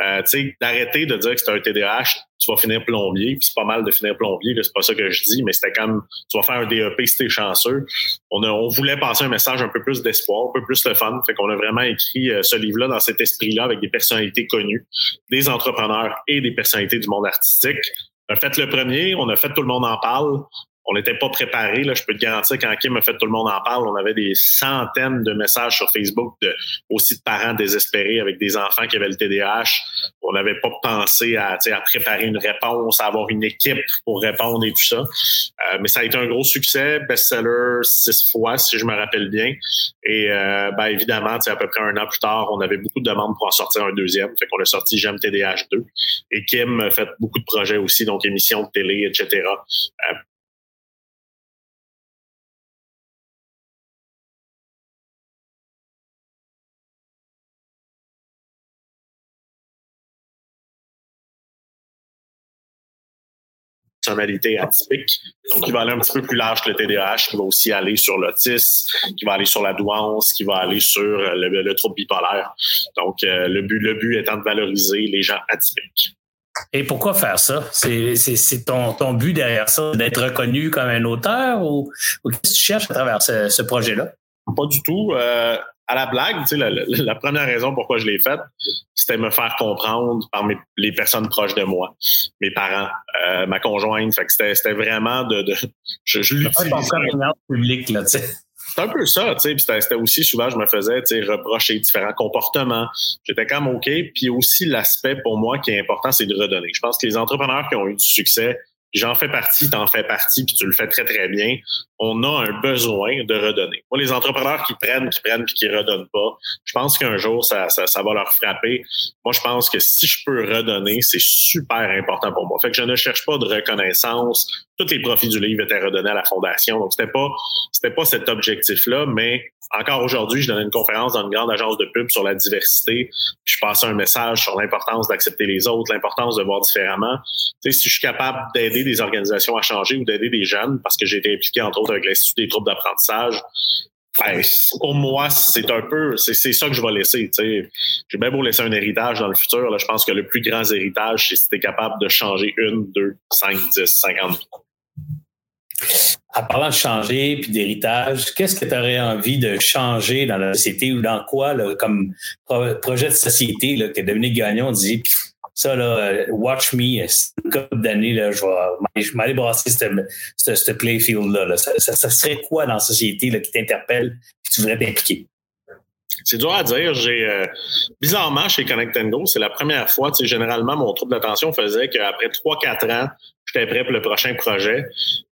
Euh, d'arrêter de dire que c'est un TDAH, tu vas finir plombier, puis c'est pas mal de finir plombier, c'est pas ça que je dis, mais c'était comme, tu vas faire un DEP si t'es chanceux. On, a, on voulait passer un message un peu plus d'espoir, un peu plus de fun, fait qu'on a vraiment écrit euh, ce livre-là dans cet esprit-là avec des personnalités connues, des entrepreneurs et des personnalités du monde artistique. On a fait le premier, on a fait Tout le monde en parle on n'était pas préparé. Là, je peux te garantir quand Kim a fait tout le monde en parle, on avait des centaines de messages sur Facebook aussi de parents désespérés avec des enfants qui avaient le TDAH. On n'avait pas pensé à, à préparer une réponse, à avoir une équipe pour répondre et tout ça. Euh, mais ça a été un gros succès, best-seller six fois, si je me rappelle bien. Et euh, ben, évidemment, à peu près un an plus tard, on avait beaucoup de demandes pour en sortir un deuxième. Fait qu'on a sorti J'aime TDAH 2. Et Kim a fait beaucoup de projets aussi, donc émissions de télé, etc. personnalité atypique. Donc, il va aller un petit peu plus large que le TDAH, qui va aussi aller sur l'autisme, qui va aller sur la douance, qui va aller sur euh, le, trouble bipolaire. Donc, euh, le but, le but étant de valoriser les gens atypiques. Et pourquoi faire ça? C'est ton, ton but derrière ça, d'être reconnu comme un auteur ou, qu'est-ce que tu cherches à travers ce, projet-là? Pas du tout. Euh, à la blague, tu sais, la, première raison pourquoi je l'ai faite, c'était me faire comprendre par les personnes proches de moi, mes parents, euh, ma conjointe. Fait que c'était vraiment de, de je, je public là, tu sais. C'est un peu ça, tu sais. C'était aussi souvent, je me faisais, tu sais, reprocher différents comportements. J'étais quand même OK. Puis aussi, l'aspect pour moi qui est important, c'est de redonner. Je pense que les entrepreneurs qui ont eu du succès, j'en fais partie, t'en fais partie, puis tu le fais très, très bien. On a un besoin de redonner. Moi, les entrepreneurs qui prennent, qui prennent, puis qui redonnent pas, je pense qu'un jour, ça, ça, ça, va leur frapper. Moi, je pense que si je peux redonner, c'est super important pour moi. Fait que je ne cherche pas de reconnaissance. Tous les profits du livre étaient redonnés à la fondation. Donc, c'était pas, c'était pas cet objectif-là, mais encore aujourd'hui, je donnais une conférence dans une grande agence de pub sur la diversité. Je passais un message sur l'importance d'accepter les autres, l'importance de voir différemment. Tu sais, si je suis capable d'aider des organisations à changer ou d'aider des jeunes, parce que j'ai été impliqué entre autres avec l'Institut des troubles d'apprentissage, ben, pour moi, c'est un peu, c'est ça que je vais laisser. Tu sais. J'ai bien beau laisser un héritage dans le futur. Là, je pense que le plus grand héritage, c'est si tu es capable de changer une, deux, cinq, dix, cinquante en parlant de changer puis d'héritage, qu'est-ce que tu aurais envie de changer dans la société ou dans quoi, comme projet de société là, que Dominique Gagnon dit, ça, là, watch me, une couple d'années, là, je vais, m'aller brasser ce playfield-là. Ça, ça, serait quoi dans la société là, qui t'interpelle et tu voudrais t'impliquer? C'est dur à dire. J'ai euh, bizarrement chez Connect Go, c'est la première fois. Tu sais, généralement, mon trouble d'attention faisait qu'après 3-4 ans, j'étais prêt pour le prochain projet.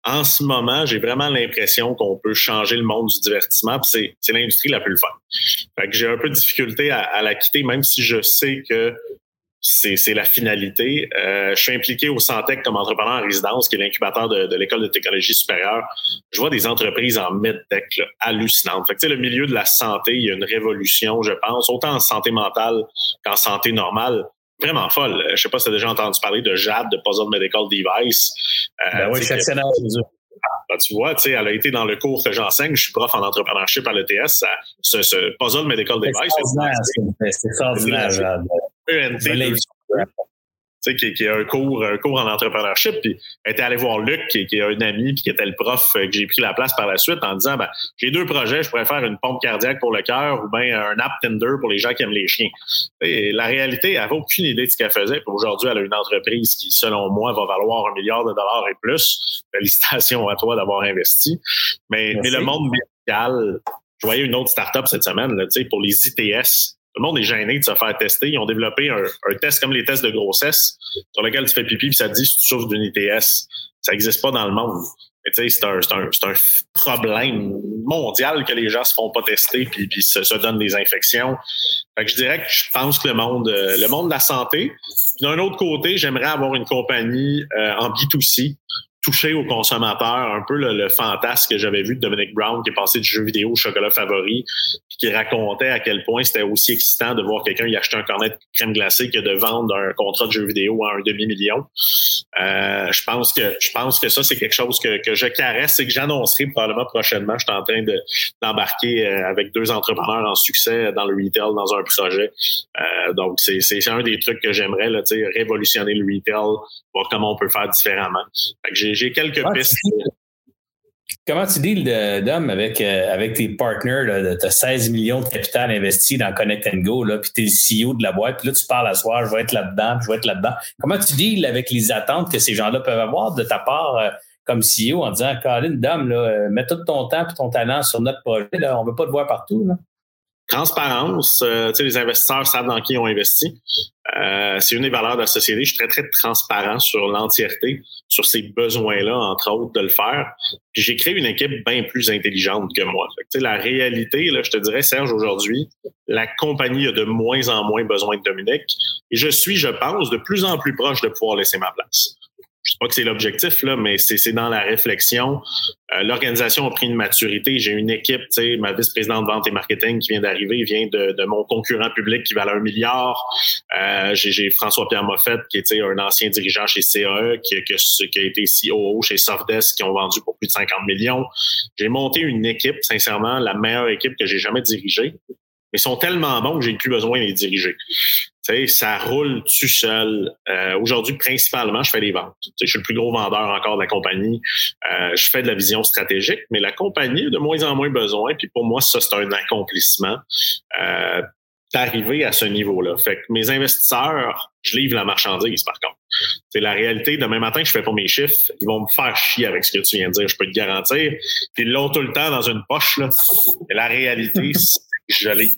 En ce moment, j'ai vraiment l'impression qu'on peut changer le monde du divertissement. C'est l'industrie la plus fun. Fait que j'ai un peu de difficulté à, la quitter, même si je sais que c'est la finalité. Euh, je suis impliqué au Santec comme entrepreneur en résidence, qui est l'incubateur de, de l'école de technologie supérieure. Je vois des entreprises en medtech là, hallucinantes. Fait que, le milieu de la santé, il y a une révolution, je pense, autant en santé mentale qu'en santé normale. Vraiment folle. Je sais pas si tu as déjà entendu parler de JAD, de Puzzle Medical Device. Euh, ben oui, c'est excellent. Ben, tu vois, tu sais, elle a été dans le cours que j'enseigne. Je suis prof en entrepreneurship à l'ETS. Ce, ce puzzle medical device. C'est extraordinaire. Sais, qui, qui, a un cours, un cours en entrepreneurship, puis elle était allée voir Luc, qui, qui est un ami, puis qui était le prof euh, que j'ai pris la place par la suite, en disant ben, j'ai deux projets, je pourrais faire une pompe cardiaque pour le cœur ou bien un app Tinder pour les gens qui aiment les chiens. Et la réalité, elle n'avait aucune idée de ce qu'elle faisait. Puis aujourd'hui, elle a une entreprise qui, selon moi, va valoir un milliard de dollars et plus. Félicitations à toi d'avoir investi. Mais, mais le monde médical, je voyais une autre startup cette semaine, là, pour les ITS le monde est gêné de se faire tester. Ils ont développé un, test comme les tests de grossesse sur lequel tu fais pipi et ça te dit si tu souffres d'une ITS. Ça n'existe pas dans le monde. C'est un, un, problème mondial que les gens se font pas tester puis, puis se, se, donnent des infections. Fait que je dirais que je pense que le monde, euh, le monde de la santé. D'un autre côté, j'aimerais avoir une compagnie euh, en B2C toucher aux consommateurs, un peu le, fantasme que j'avais vu de Dominic Brown qui est passé du jeu vidéo au chocolat favori, puis qui racontait à quel point c'était aussi excitant de voir quelqu'un y acheter un cornet de crème glacée que de vendre un contrat de jeu vidéo à un demi-million. Euh, je pense que je pense que ça, c'est quelque chose que, que je caresse et que j'annoncerai probablement prochainement. Je suis en train de, d'embarquer euh, avec deux entrepreneurs en succès dans le retail dans un projet. Euh, donc, c'est, c'est un des trucs que j'aimerais, là, révolutionner le retail, voir comment on peut faire différemment. Quelques pistes. comment tu deals d'homme avec, euh, avec tes partners? Tu as 16 millions de capital investi dans Connect Go, puis tu es le CEO de la boîte, puis là, tu parles à soir, je vais être là-dedans, je vais être là-dedans. Comment tu deals avec les attentes que ces gens-là peuvent avoir de ta part euh, comme CEO en disant, Colin, dame, là, euh, mets tout ton temps et ton talent sur notre projet, là, on ne veut pas te voir partout? Là? Transparence, euh, les investisseurs savent dans qui ils ont investi. Euh, c'est une des valeurs de la société. Je suis très, très transparent sur l'entièreté, sur ces besoins-là, entre autres, de le faire. Puis j'ai créé une équipe bien plus intelligente que moi. Fait la réalité, là, je te dirais, Serge, aujourd'hui, la compagnie a de moins en moins besoin de Dominique. Et je suis, je pense, de plus en plus proche de pouvoir laisser ma place je sais pas que c'est l'objectif, là, mais c'est dans la réflexion. Euh, l'organisation a pris une maturité. J'ai une équipe, tu sais, ma vice-présidente de vente et marketing qui vient d'arriver, vient de, de, mon concurrent public qui valait un milliard. Euh, J'ai François-Pierre Moffett, qui est un ancien dirigeant chez CAE, qui, a été COO chez Sofdesk, qui ont vendu pour plus de 50 millions. J'ai monté une équipe, sincèrement, la meilleure équipe que j'ai jamais dirigée mais ils sont tellement bons que j'ai plus besoin de les diriger. Ça roule tout seul. Euh, aujourd'hui, principalement, je fais des ventes. Je suis le plus gros vendeur encore de la compagnie. Euh, je fais de la vision stratégique, mais la compagnie a de moins en moins besoin. Puis pour moi, ça, c'est un accomplissement. Euh, d'arriver à ce niveau-là. Fait que mes investisseurs, je livre la marchandise, par contre. C'est la réalité. Demain matin, je fais pas mes chiffres. Ils vont me faire chier avec ce que tu viens de dire. Je peux te garantir. Puis ils l'ont tout le temps dans une poche, là. La réalité, je,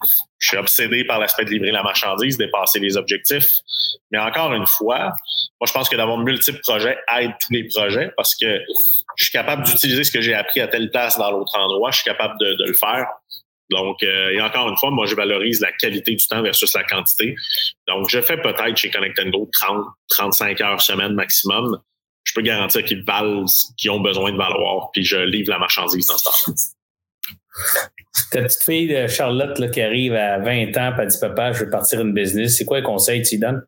suis obsédé par l'aspect de livrer la marchandise, dépasser les objectifs. Mais encore une fois, moi, je pense que d'avoir multiples projets aide tous les projets parce que je suis capable d'utiliser ce que j'ai appris à telle place dans l'autre endroit. Je suis capable de, le faire. Donc, euh, et encore une fois, moi, je valorise la qualité du temps versus la quantité. Donc, je fais peut-être chez Connectendo 30, 35 heures semaine maximum. Je peux garantir qu'ils valent, qu'ils ont besoin de valoir, puis je livre la marchandise dans ce temps. Ta petite fille de Charlotte là, qui arrive à 20 ans, et elle dit Papa, je veux partir une business. C'est quoi le conseil que tu lui donnes?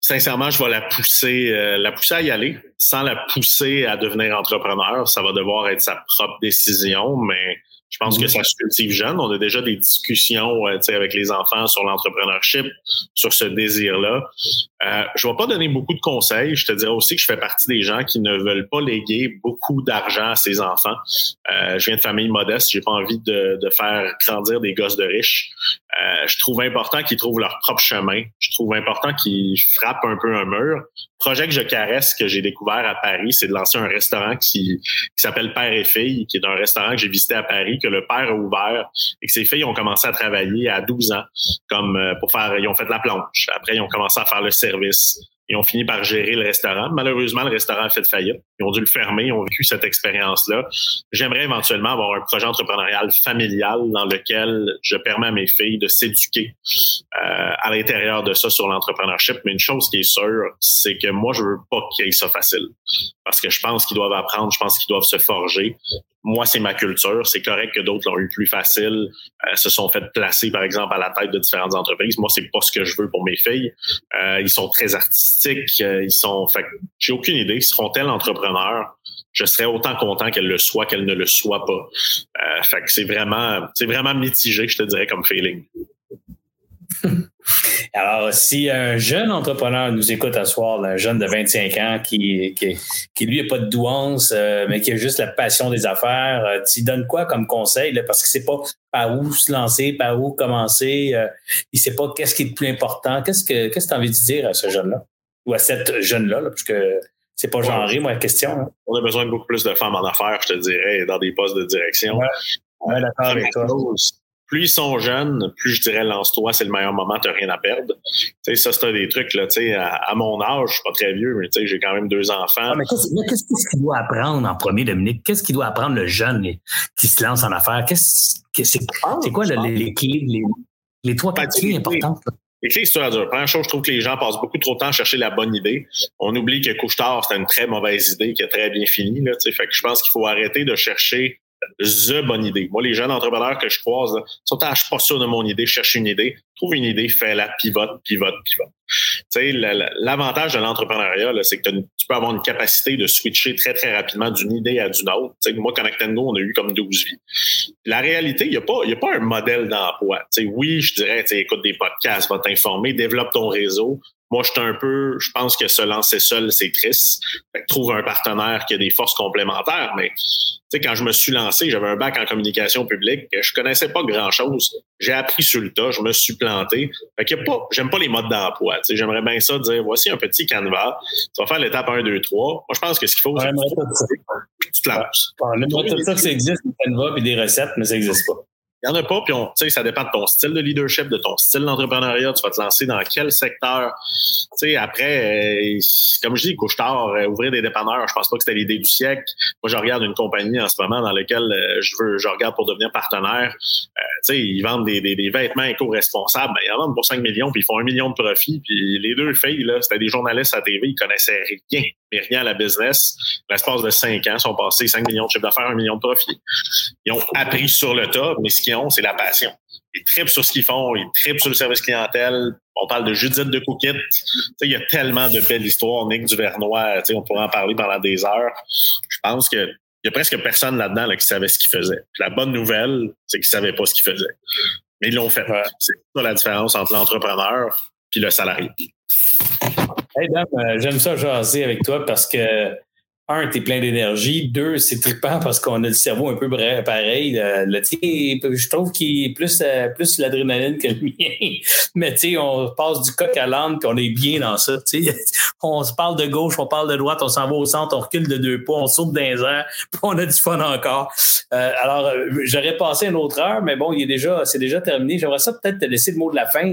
Sincèrement, je vais la pousser, euh, la pousser à y aller, sans la pousser à devenir entrepreneur. Ça va devoir être sa propre décision, mais je pense que mhm. ça se cultive jeune. On a déjà des discussions euh, avec les enfants sur l'entrepreneurship, sur ce désir-là. Euh, je ne vais pas donner beaucoup de conseils. Je te dirais aussi que je fais partie des gens qui ne veulent pas léguer beaucoup d'argent à ses enfants. Euh, je viens de famille modeste. J'ai pas envie de, faire grandir des gosses de riches. Euh, je trouve important qu'ils trouvent leur propre chemin. Je trouve important qu'ils frappent un peu un mur. Projet que je caresse, que j'ai découvert à Paris, c'est de lancer un restaurant qui, s'appelle Père et Fille, qui est un restaurant que j'ai visité à Paris, que le père a ouvert et que ses filles ont commencé à travailler à 12 ans, comme pour faire, ils ont fait la planche. Après, ils ont commencé à faire le service. Ils ont fini par gérer le restaurant. Malheureusement, le restaurant a fait faillite. Ils ont dû le fermer. Ils ont vécu cette expérience-là. J'aimerais éventuellement avoir un projet entrepreneurial familial dans lequel je permets à mes filles de s'éduquer euh, à l'intérieur de ça sur l'entrepreneurship. Mais une chose qui est sûre, c'est que moi, je veux pas qu'ils aient ça facile. Parce que je pense qu'ils doivent apprendre, je pense qu'ils doivent se forger moi, c'est ma culture. C'est correct que d'autres l'ont eu plus facile, euh, se sont fait placer, par exemple, à la tête de différentes entreprises. Moi, c'est pas ce que je veux pour mes filles. Euh, ils sont très artistiques. Euh, ils sont. Fait j'ai aucune idée. Seront-elles? Je serais autant content qu'elle le soit qu'elle ne le soit pas. Euh, fait que c'est vraiment, c'est vraiment mitigé, je te dirais, comme feeling. Alors, si un jeune entrepreneur nous écoute à soir, un jeune de 25 ans qui, qui, lui n'a pas de douance, euh, mais qui a juste la passion des affaires, euh, tu donnes quoi comme conseil? parce que c'est pas par où se lancer, par où commencer, euh, il sait pas qu'est-ce qui est le plus important. Qu'est-ce que tu as envie de dire à ce jeune-là? Ou à cette jeune-là, là, c'est pas genré, moi, la question. On a besoin de beaucoup plus de femmes en affaires, je te dirais, dans des postes de direction. Ouais, d'accord avec toi plus ils sont jeunes, plus je dirais lance-toi, c'est le meilleur moment, t'as rien à perdre. Tu sais, ça, c'est des trucs, là, tu sais, à, mon âge, je suis pas très vieux, mais tu sais, j'ai quand même deux enfants. Ah, mais qu'est-ce qu'il doit apprendre en premier, Dominique? Qu'est-ce qu'il doit apprendre le jeune qui se lance en affaires? Qu'est-ce, c'est, quoi les, clés, les, les trois ben, clés importantes? Les clés, c'est dur. Première chose, je trouve que les gens passent beaucoup trop de temps à chercher la bonne idée. On oublie que Couchetard, c'était une très mauvaise idée qui a très bien fini. Là, fait que je pense qu'il faut arrêter de chercher the bonne idée. Moi, les jeunes entrepreneurs que je croise, sont ah, suis pas sûr de mon idée, cherche une idée. Trouve une idée, fais-la, pivote, pivote, pivote. Tu sais, l'avantage de l'entrepreneuriat, c'est que tu peux avoir une capacité de switcher très, très rapidement d'une idée à d'une autre. Tu sais, moi, on a eu comme 12 vies. La réalité, il n'y a, pas, a pas un modèle d'emploi. Tu oui, je dirais, écoute des podcasts, va t'informer, développe ton réseau, moi, je suis un peu, je pense que se lancer seul, c'est triste. Fait que trouve un partenaire qui a des forces complémentaires. Mais tu sais, quand je me suis lancé, j'avais un bac en communication publique. Je connaissais pas grand chose. J'ai appris sur le tas. Je me suis planté. Fait que pas, j'aime pas les modes d'emploi. Tu sais, j'aimerais bien ça dire, voici un petit canevas. Tu vas faire l'étape 1, 2, 3. Moi, je pense que ce qu'il faut, c'est que tu te lances. Tout ça que ça existe, un canevas et des recettes, mais ça n'existe pas. Il n'y en a pas, puis on, ça dépend de ton style de leadership, de ton style d'entrepreneuriat. Tu vas te lancer dans quel secteur? sais, après, euh, comme je dis, couche-tard, euh, ouvrir des dépanneurs, je pense pas que c'était l'idée du siècle. Moi, je regarde une compagnie en ce moment dans laquelle euh, je veux, je regarde pour devenir partenaire. sais, ils vendent des, des, des vêtements éco-responsables. Ben, ils en vendent pour 5 millions, puis ils font un million de profits. Puis les deux filles, là, c'était des journalistes à TV, ils connaissaient rien, mais rien à la business. L'espace de 5 ans, ils sont passés 5 millions de chiffre d'affaires, un million de profits. Ils ont appris sur le tas, mais ce qu'ils ont, c'est la passion. Ils tripent sur ce qu'ils font, ils tripent sur le service clientèle. On parle de Judith de Cookit. Il y a tellement de belles histoires. Nick Duvernois, on pourrait en parler pendant des heures. Je pense que il y a presque personne là-dedans qui savait ce qu'il faisait. la bonne nouvelle, c'est qu'ils ne savaient pas ce qu'ils faisaient. Mais ils l'ont fait. C'est ça la différence entre l'entrepreneur et le salarié. Hey Dan, euh, j'aime ça jaser avec toi parce que un, tu es plein d'énergie. Deux, c'est trippant parce qu'on a le cerveau un peu pareil. Euh, le, je trouve qu'il est plus, euh, plus l'adrénaline que le mien. Mais tu sais, on passe du coq à l'âne puis on est bien dans ça. On se parle de gauche, on parle de droite, on s'en va au centre, on recule de deux pas, on saute dans les airs, puis on a du fun encore. Euh, alors, j'aurais passé une autre heure, mais bon, il est déjà, c'est déjà terminé. J'aimerais ça peut-être te laisser le mot de la fin.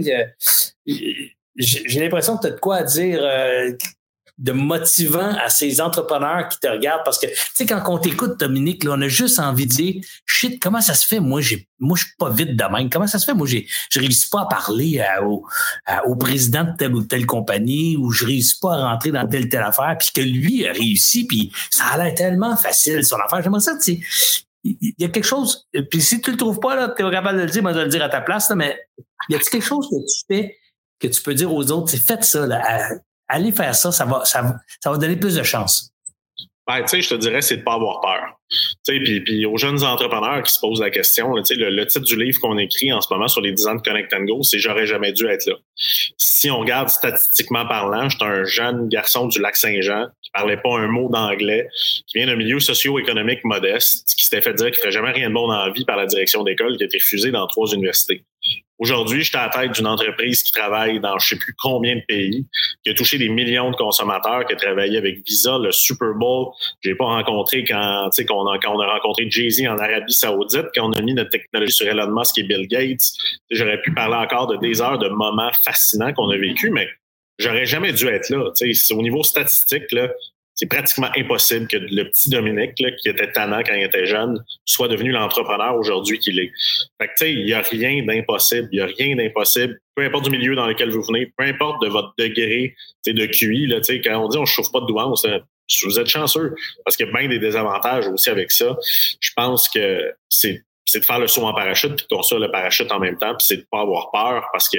J'ai l'impression que tu as de quoi dire de motivant à ces entrepreneurs qui te regardent parce que tu sais quand on t'écoute Dominique là, on a juste envie de dire shit comment ça se fait? Moi j'ai moi je suis pas vite de même. Comment ça se fait? Moi j'ai je réussis pas à parler au, au président de telle ou telle compagnie ou je réussis pas à rentrer dans telle telle affaire puis que lui a réussi puis ça a l'air tellement facile son affaire. J'aimerais ça tu sais il y a quelque chose puis si tu le trouves pas là tu es capable de le dire moi je vais le dire à ta place là, mais y a quelque chose que tu fais que tu peux dire aux autres faites ça allez faire ça, ça va, ça, va donner plus de chance. Ben, je te dirais, c'est de ne pas avoir peur. Puis, aux jeunes entrepreneurs qui se posent la question, sais, le, titre du livre qu'on écrit en ce moment sur les 10 ans de Connect and Go, c'est J'aurais jamais dû être là. Si on regarde statistiquement parlant, j'étais un jeune garçon du lac Saint-Jean qui parlait pas un mot d'anglais, qui vient d'un milieu socio-économique modeste, qui s'était fait dire qu'il ferait jamais rien de bon dans la vie par la direction d'école, qui a été refusé dans trois universités. Aujourd'hui, j'étais à la tête d'une entreprise qui travaille dans je sais plus combien de pays, qui a touché des millions de consommateurs, qui a travaillé avec Visa, le Super Bowl. J'ai pas rencontré quand, on a rencontré Jay-Z en Arabie Saoudite, quand on a mis notre technologie sur Elon Musk et Bill Gates. J'aurais pu parler encore de des heures de moments fascinants qu'on a vécu, mais j'aurais jamais dû être là. Au niveau statistique, là, c'est pratiquement impossible que le petit Dominique, là, qui était tannant quand il était jeune, soit devenu l'entrepreneur aujourd'hui qu'il est. Fait que, tu sais, il n'y a rien d'impossible. Il n'y a rien d'impossible. Peu importe du milieu dans lequel vous venez, peu importe de votre degré de QI, là, quand on dit on ne chauffe pas de douance, vous êtes chanceux parce qu'il y a bien des désavantages aussi avec ça. Je pense que c'est de faire le saut en parachute puis de construire le parachute en même temps, puis c'est de pas avoir peur parce que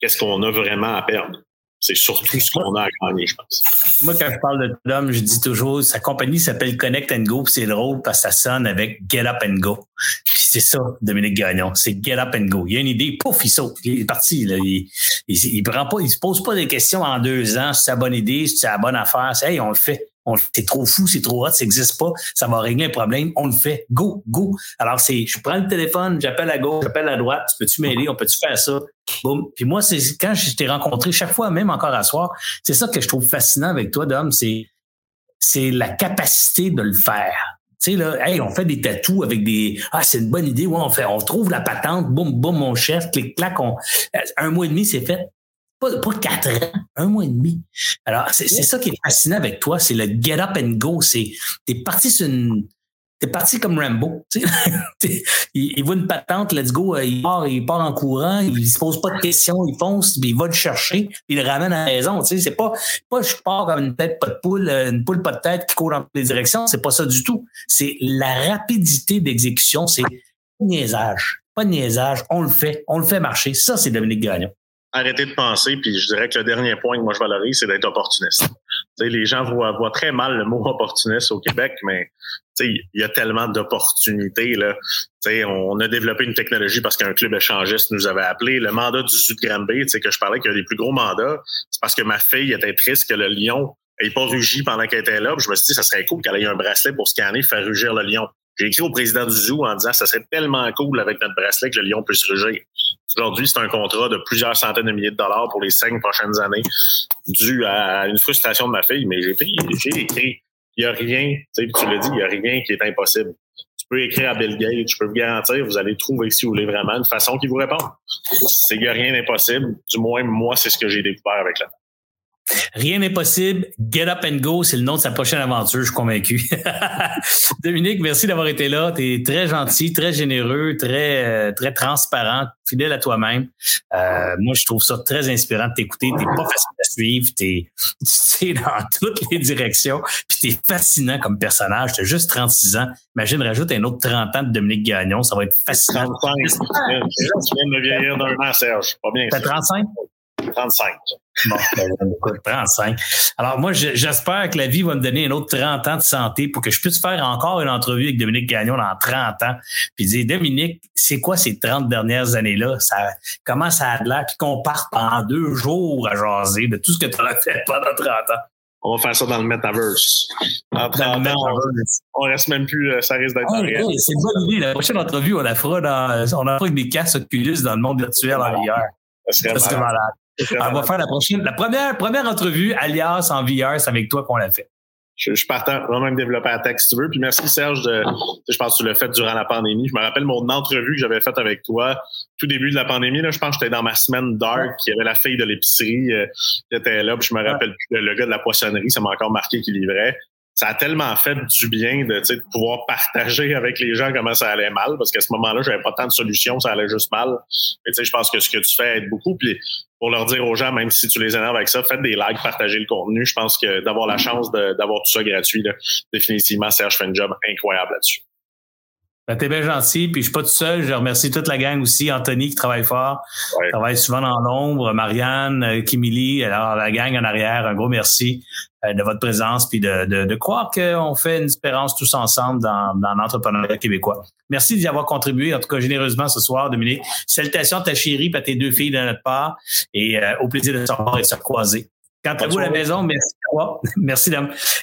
qu'est-ce qu'on a vraiment à perdre? C'est surtout ce qu'on a à gagner, je pense. Moi, quand je parle de Tom, je dis toujours, sa compagnie s'appelle Connect and Go, c'est drôle parce que ça sonne avec Get Up and Go. Puis c'est ça, Dominique Gagnon, c'est Get Up and Go. Il a une idée, pouf, il saute, il est parti. Là. Il, il, prend pas, il se pose pas des questions en deux ans, c'est la bonne idée, c'est la bonne affaire. C'est, hey, on le fait. C'est trop fou, c'est trop hot, ça n'existe pas, ça va régler un problème, on le fait. Go, go. Alors, c'est, je prends le téléphone, j'appelle à gauche, j'appelle à droite, peux-tu m'aider, on peut-tu faire ça? Boum. Puis moi, c'est quand je t'ai rencontré, chaque fois, même encore à soir, c'est ça que je trouve fascinant avec toi, Dom, c'est, c'est la capacité de le faire. Tu sais, là, hey, on fait des tatous avec des. Ah, c'est une bonne idée. Ouais, on fait, on trouve la patente, boum, boum, mon chef, clic, clac, on, un mois et demi, c'est fait. Pas, quatre ans, un mois et demi. Alors, c'est ça qui est fascinant avec toi, c'est le get up and go. C'est, t'es parti sur une, t'es parti comme Rambo. il, il voit une patente, let's go, euh, il part, il part en courant, il se pose pas de questions, il fonce, puis il va le chercher, puis il le ramène à la maison. C'est pas, pas je pars comme une tête pas de poule, euh, une poule pas de tête qui court dans toutes les directions. C'est pas ça du tout. C'est la rapidité d'exécution, c'est niaisage. Pas de niaisage, on le fait, on le fait marcher. Ça, c'est Dominique Gagnon arrêter de penser, puis je dirais que le dernier point que moi je valorise, c'est d'être opportuniste. sais, les gens voient, voient, très mal le mot opportuniste au Québec, mais il y a tellement d'opportunités. Là. sais, on a développé une technologie parce qu'un club échangiste nous avait appelé. Le mandat du Sud Granby, que je parlais qu'il y a des plus gros mandats, c'est parce que ma fille était triste que le lion n'ait pas rugi pendant qu'elle était là. je me suis dit, ça serait cool qu'elle ait un bracelet pour scanner, faire rugir le lion. J'ai écrit au président du zoo en disant ça serait tellement cool avec notre bracelet que le lion puisse rugir. Aujourd'hui, c'est un contrat de plusieurs centaines de milliers de dollars pour les cinq prochaines années, dû à une frustration de ma fille, mais j'ai écrit, il n'y a rien, tu l'as dit, il n'y a rien qui est impossible. Tu peux écrire à Bill Gates, je peux vous garantir, vous allez trouver, si vous voulez vraiment, une façon qui vous répond. Qu'il n'y a rien d'impossible. Du moins, moi, c'est ce que j'ai découvert avec la Rien n'est possible. Get up and go, c'est le nom de sa prochaine aventure, je suis convaincu. Dominique, merci d'avoir été là. Tu es très gentil, très généreux, très, euh, très transparent, fidèle à toi-même. Euh, moi, je trouve ça très inspirant de t'écouter. T'es pas facile à suivre. T'es, tu es dans toutes les directions. Puis t'es fascinant comme personnage. T'as juste 36 ans. Imagine, rajoute un autre 30 ans de Dominique Gagnon. Ça va être fascinant. 35. Tu viens de vieillir d'un an, Serge. Pas bien. T'as 35? 35. Bon, ben, 35. Alors, moi, j'espère que la vie va me donner un autre 30 ans de santé pour que je puisse faire encore une entrevue avec Dominique Gagnon dans 30 ans. Puis dire, Dominique, c'est quoi ces 30 dernières années-là? Ça, comment ça a l'air? Puis qu'on parte pendant deux jours à jaser de tout ce que tu as fait pendant 30 ans. On va faire ça dans le metaverse. En 30 ans, on, reste même plus, euh, ça risque d'être ah, c'est une bonne idée. La prochaine entrevue, on la fera dans, on la fera avec des casques Oculus dans le monde virtuel en VR. Ça serait, malade. On va faire la prochaine, la première, première entrevue alias en VR, c'est avec toi qu'on l'a fait. Je, je partant, on va même développer un texte si tu veux. Puis merci Serge, de, je pense que tu l'as fait durant la pandémie. Je me rappelle mon entrevue que j'avais faite avec toi tout début de la pandémie. Là, je pense que j'étais dans ma semaine dark. Il y avait la fille de l'épicerie euh, qui était là. Puis je me rappelle plus le gars de la poissonnerie, ça m'a encore marqué qu'il livrait ça a tellement fait du bien de, de pouvoir partager avec les gens comment ça allait mal, parce qu'à ce moment-là, j'avais pas tant de solutions, ça allait juste mal. Mais tu sais, je pense que ce que tu fais aide beaucoup. Puis pour leur dire aux gens, même si tu les énerves avec ça, faites des likes, partagez le contenu. Je pense que d'avoir la chance d'avoir tout ça gratuit, là, définitivement, Serge fait un job incroyable là-dessus. Ben, t'es bien gentil, puis je suis pas tout seul. Je remercie toute la gang aussi. Anthony qui travaille fort, travaille souvent dans l'ombre. Marianne, euh, Kimili, alors la gang en arrière, un gros merci euh, de votre présence, puis de, de, de croire qu'on fait une espérance tous ensemble dans, dans l'entrepreneuriat québécois. Merci d'y avoir contribué, en tout cas généreusement ce soir, Dominique. Salutations à ta chérie, à tes deux filles de notre part, et euh, au plaisir de se revoir et de se croiser. Quant à vous la maison, merci d'avoir, merci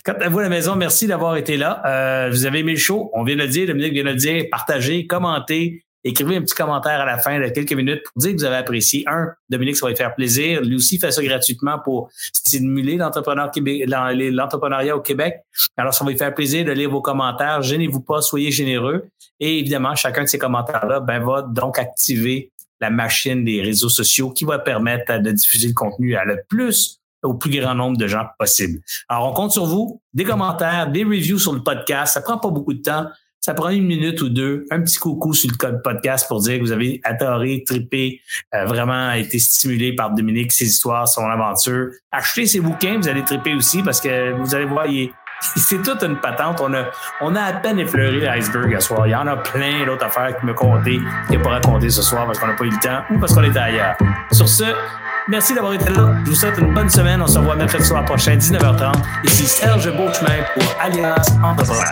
Quant à vous la maison, merci d'avoir été là. Euh, vous avez aimé le show, on vient de le dire, Dominique vient de le dire, partagez, commentez, écrivez un petit commentaire à la fin de quelques minutes pour dire que vous avez apprécié. Un, Dominique, ça va lui faire plaisir. Lui aussi fait ça gratuitement pour stimuler l'entrepreneuriat au Québec. Alors, ça va lui faire plaisir de lire vos commentaires. Gênez-vous pas, soyez généreux. Et évidemment, chacun de ces commentaires-là ben, va donc activer la machine des réseaux sociaux qui va permettre de diffuser le contenu à le plus au plus grand nombre de gens possible. Alors, on compte sur vous. Des commentaires, des reviews sur le podcast. Ça prend pas beaucoup de temps. Ça prend une minute ou deux, un petit coucou sur le code podcast pour dire que vous avez adoré, trippé, euh, vraiment été stimulé par Dominique, ses histoires, son aventure. Achetez ses bouquins, vous allez tripper aussi parce que vous allez voir, c'est toute une patente. On a, on a à peine effleuré l'iceberg ce soir. Il y en a plein d'autres affaires qui me compter, qui pas raconter ce soir parce qu'on n'a pas eu le temps ou parce qu'on était ailleurs. Sur ce, Merci d'avoir été là. Je vous souhaite une bonne semaine. On se revoit mercredi soir prochain, 19h30. Ici Serge Beauchemin pour Alliance Entrepreneur.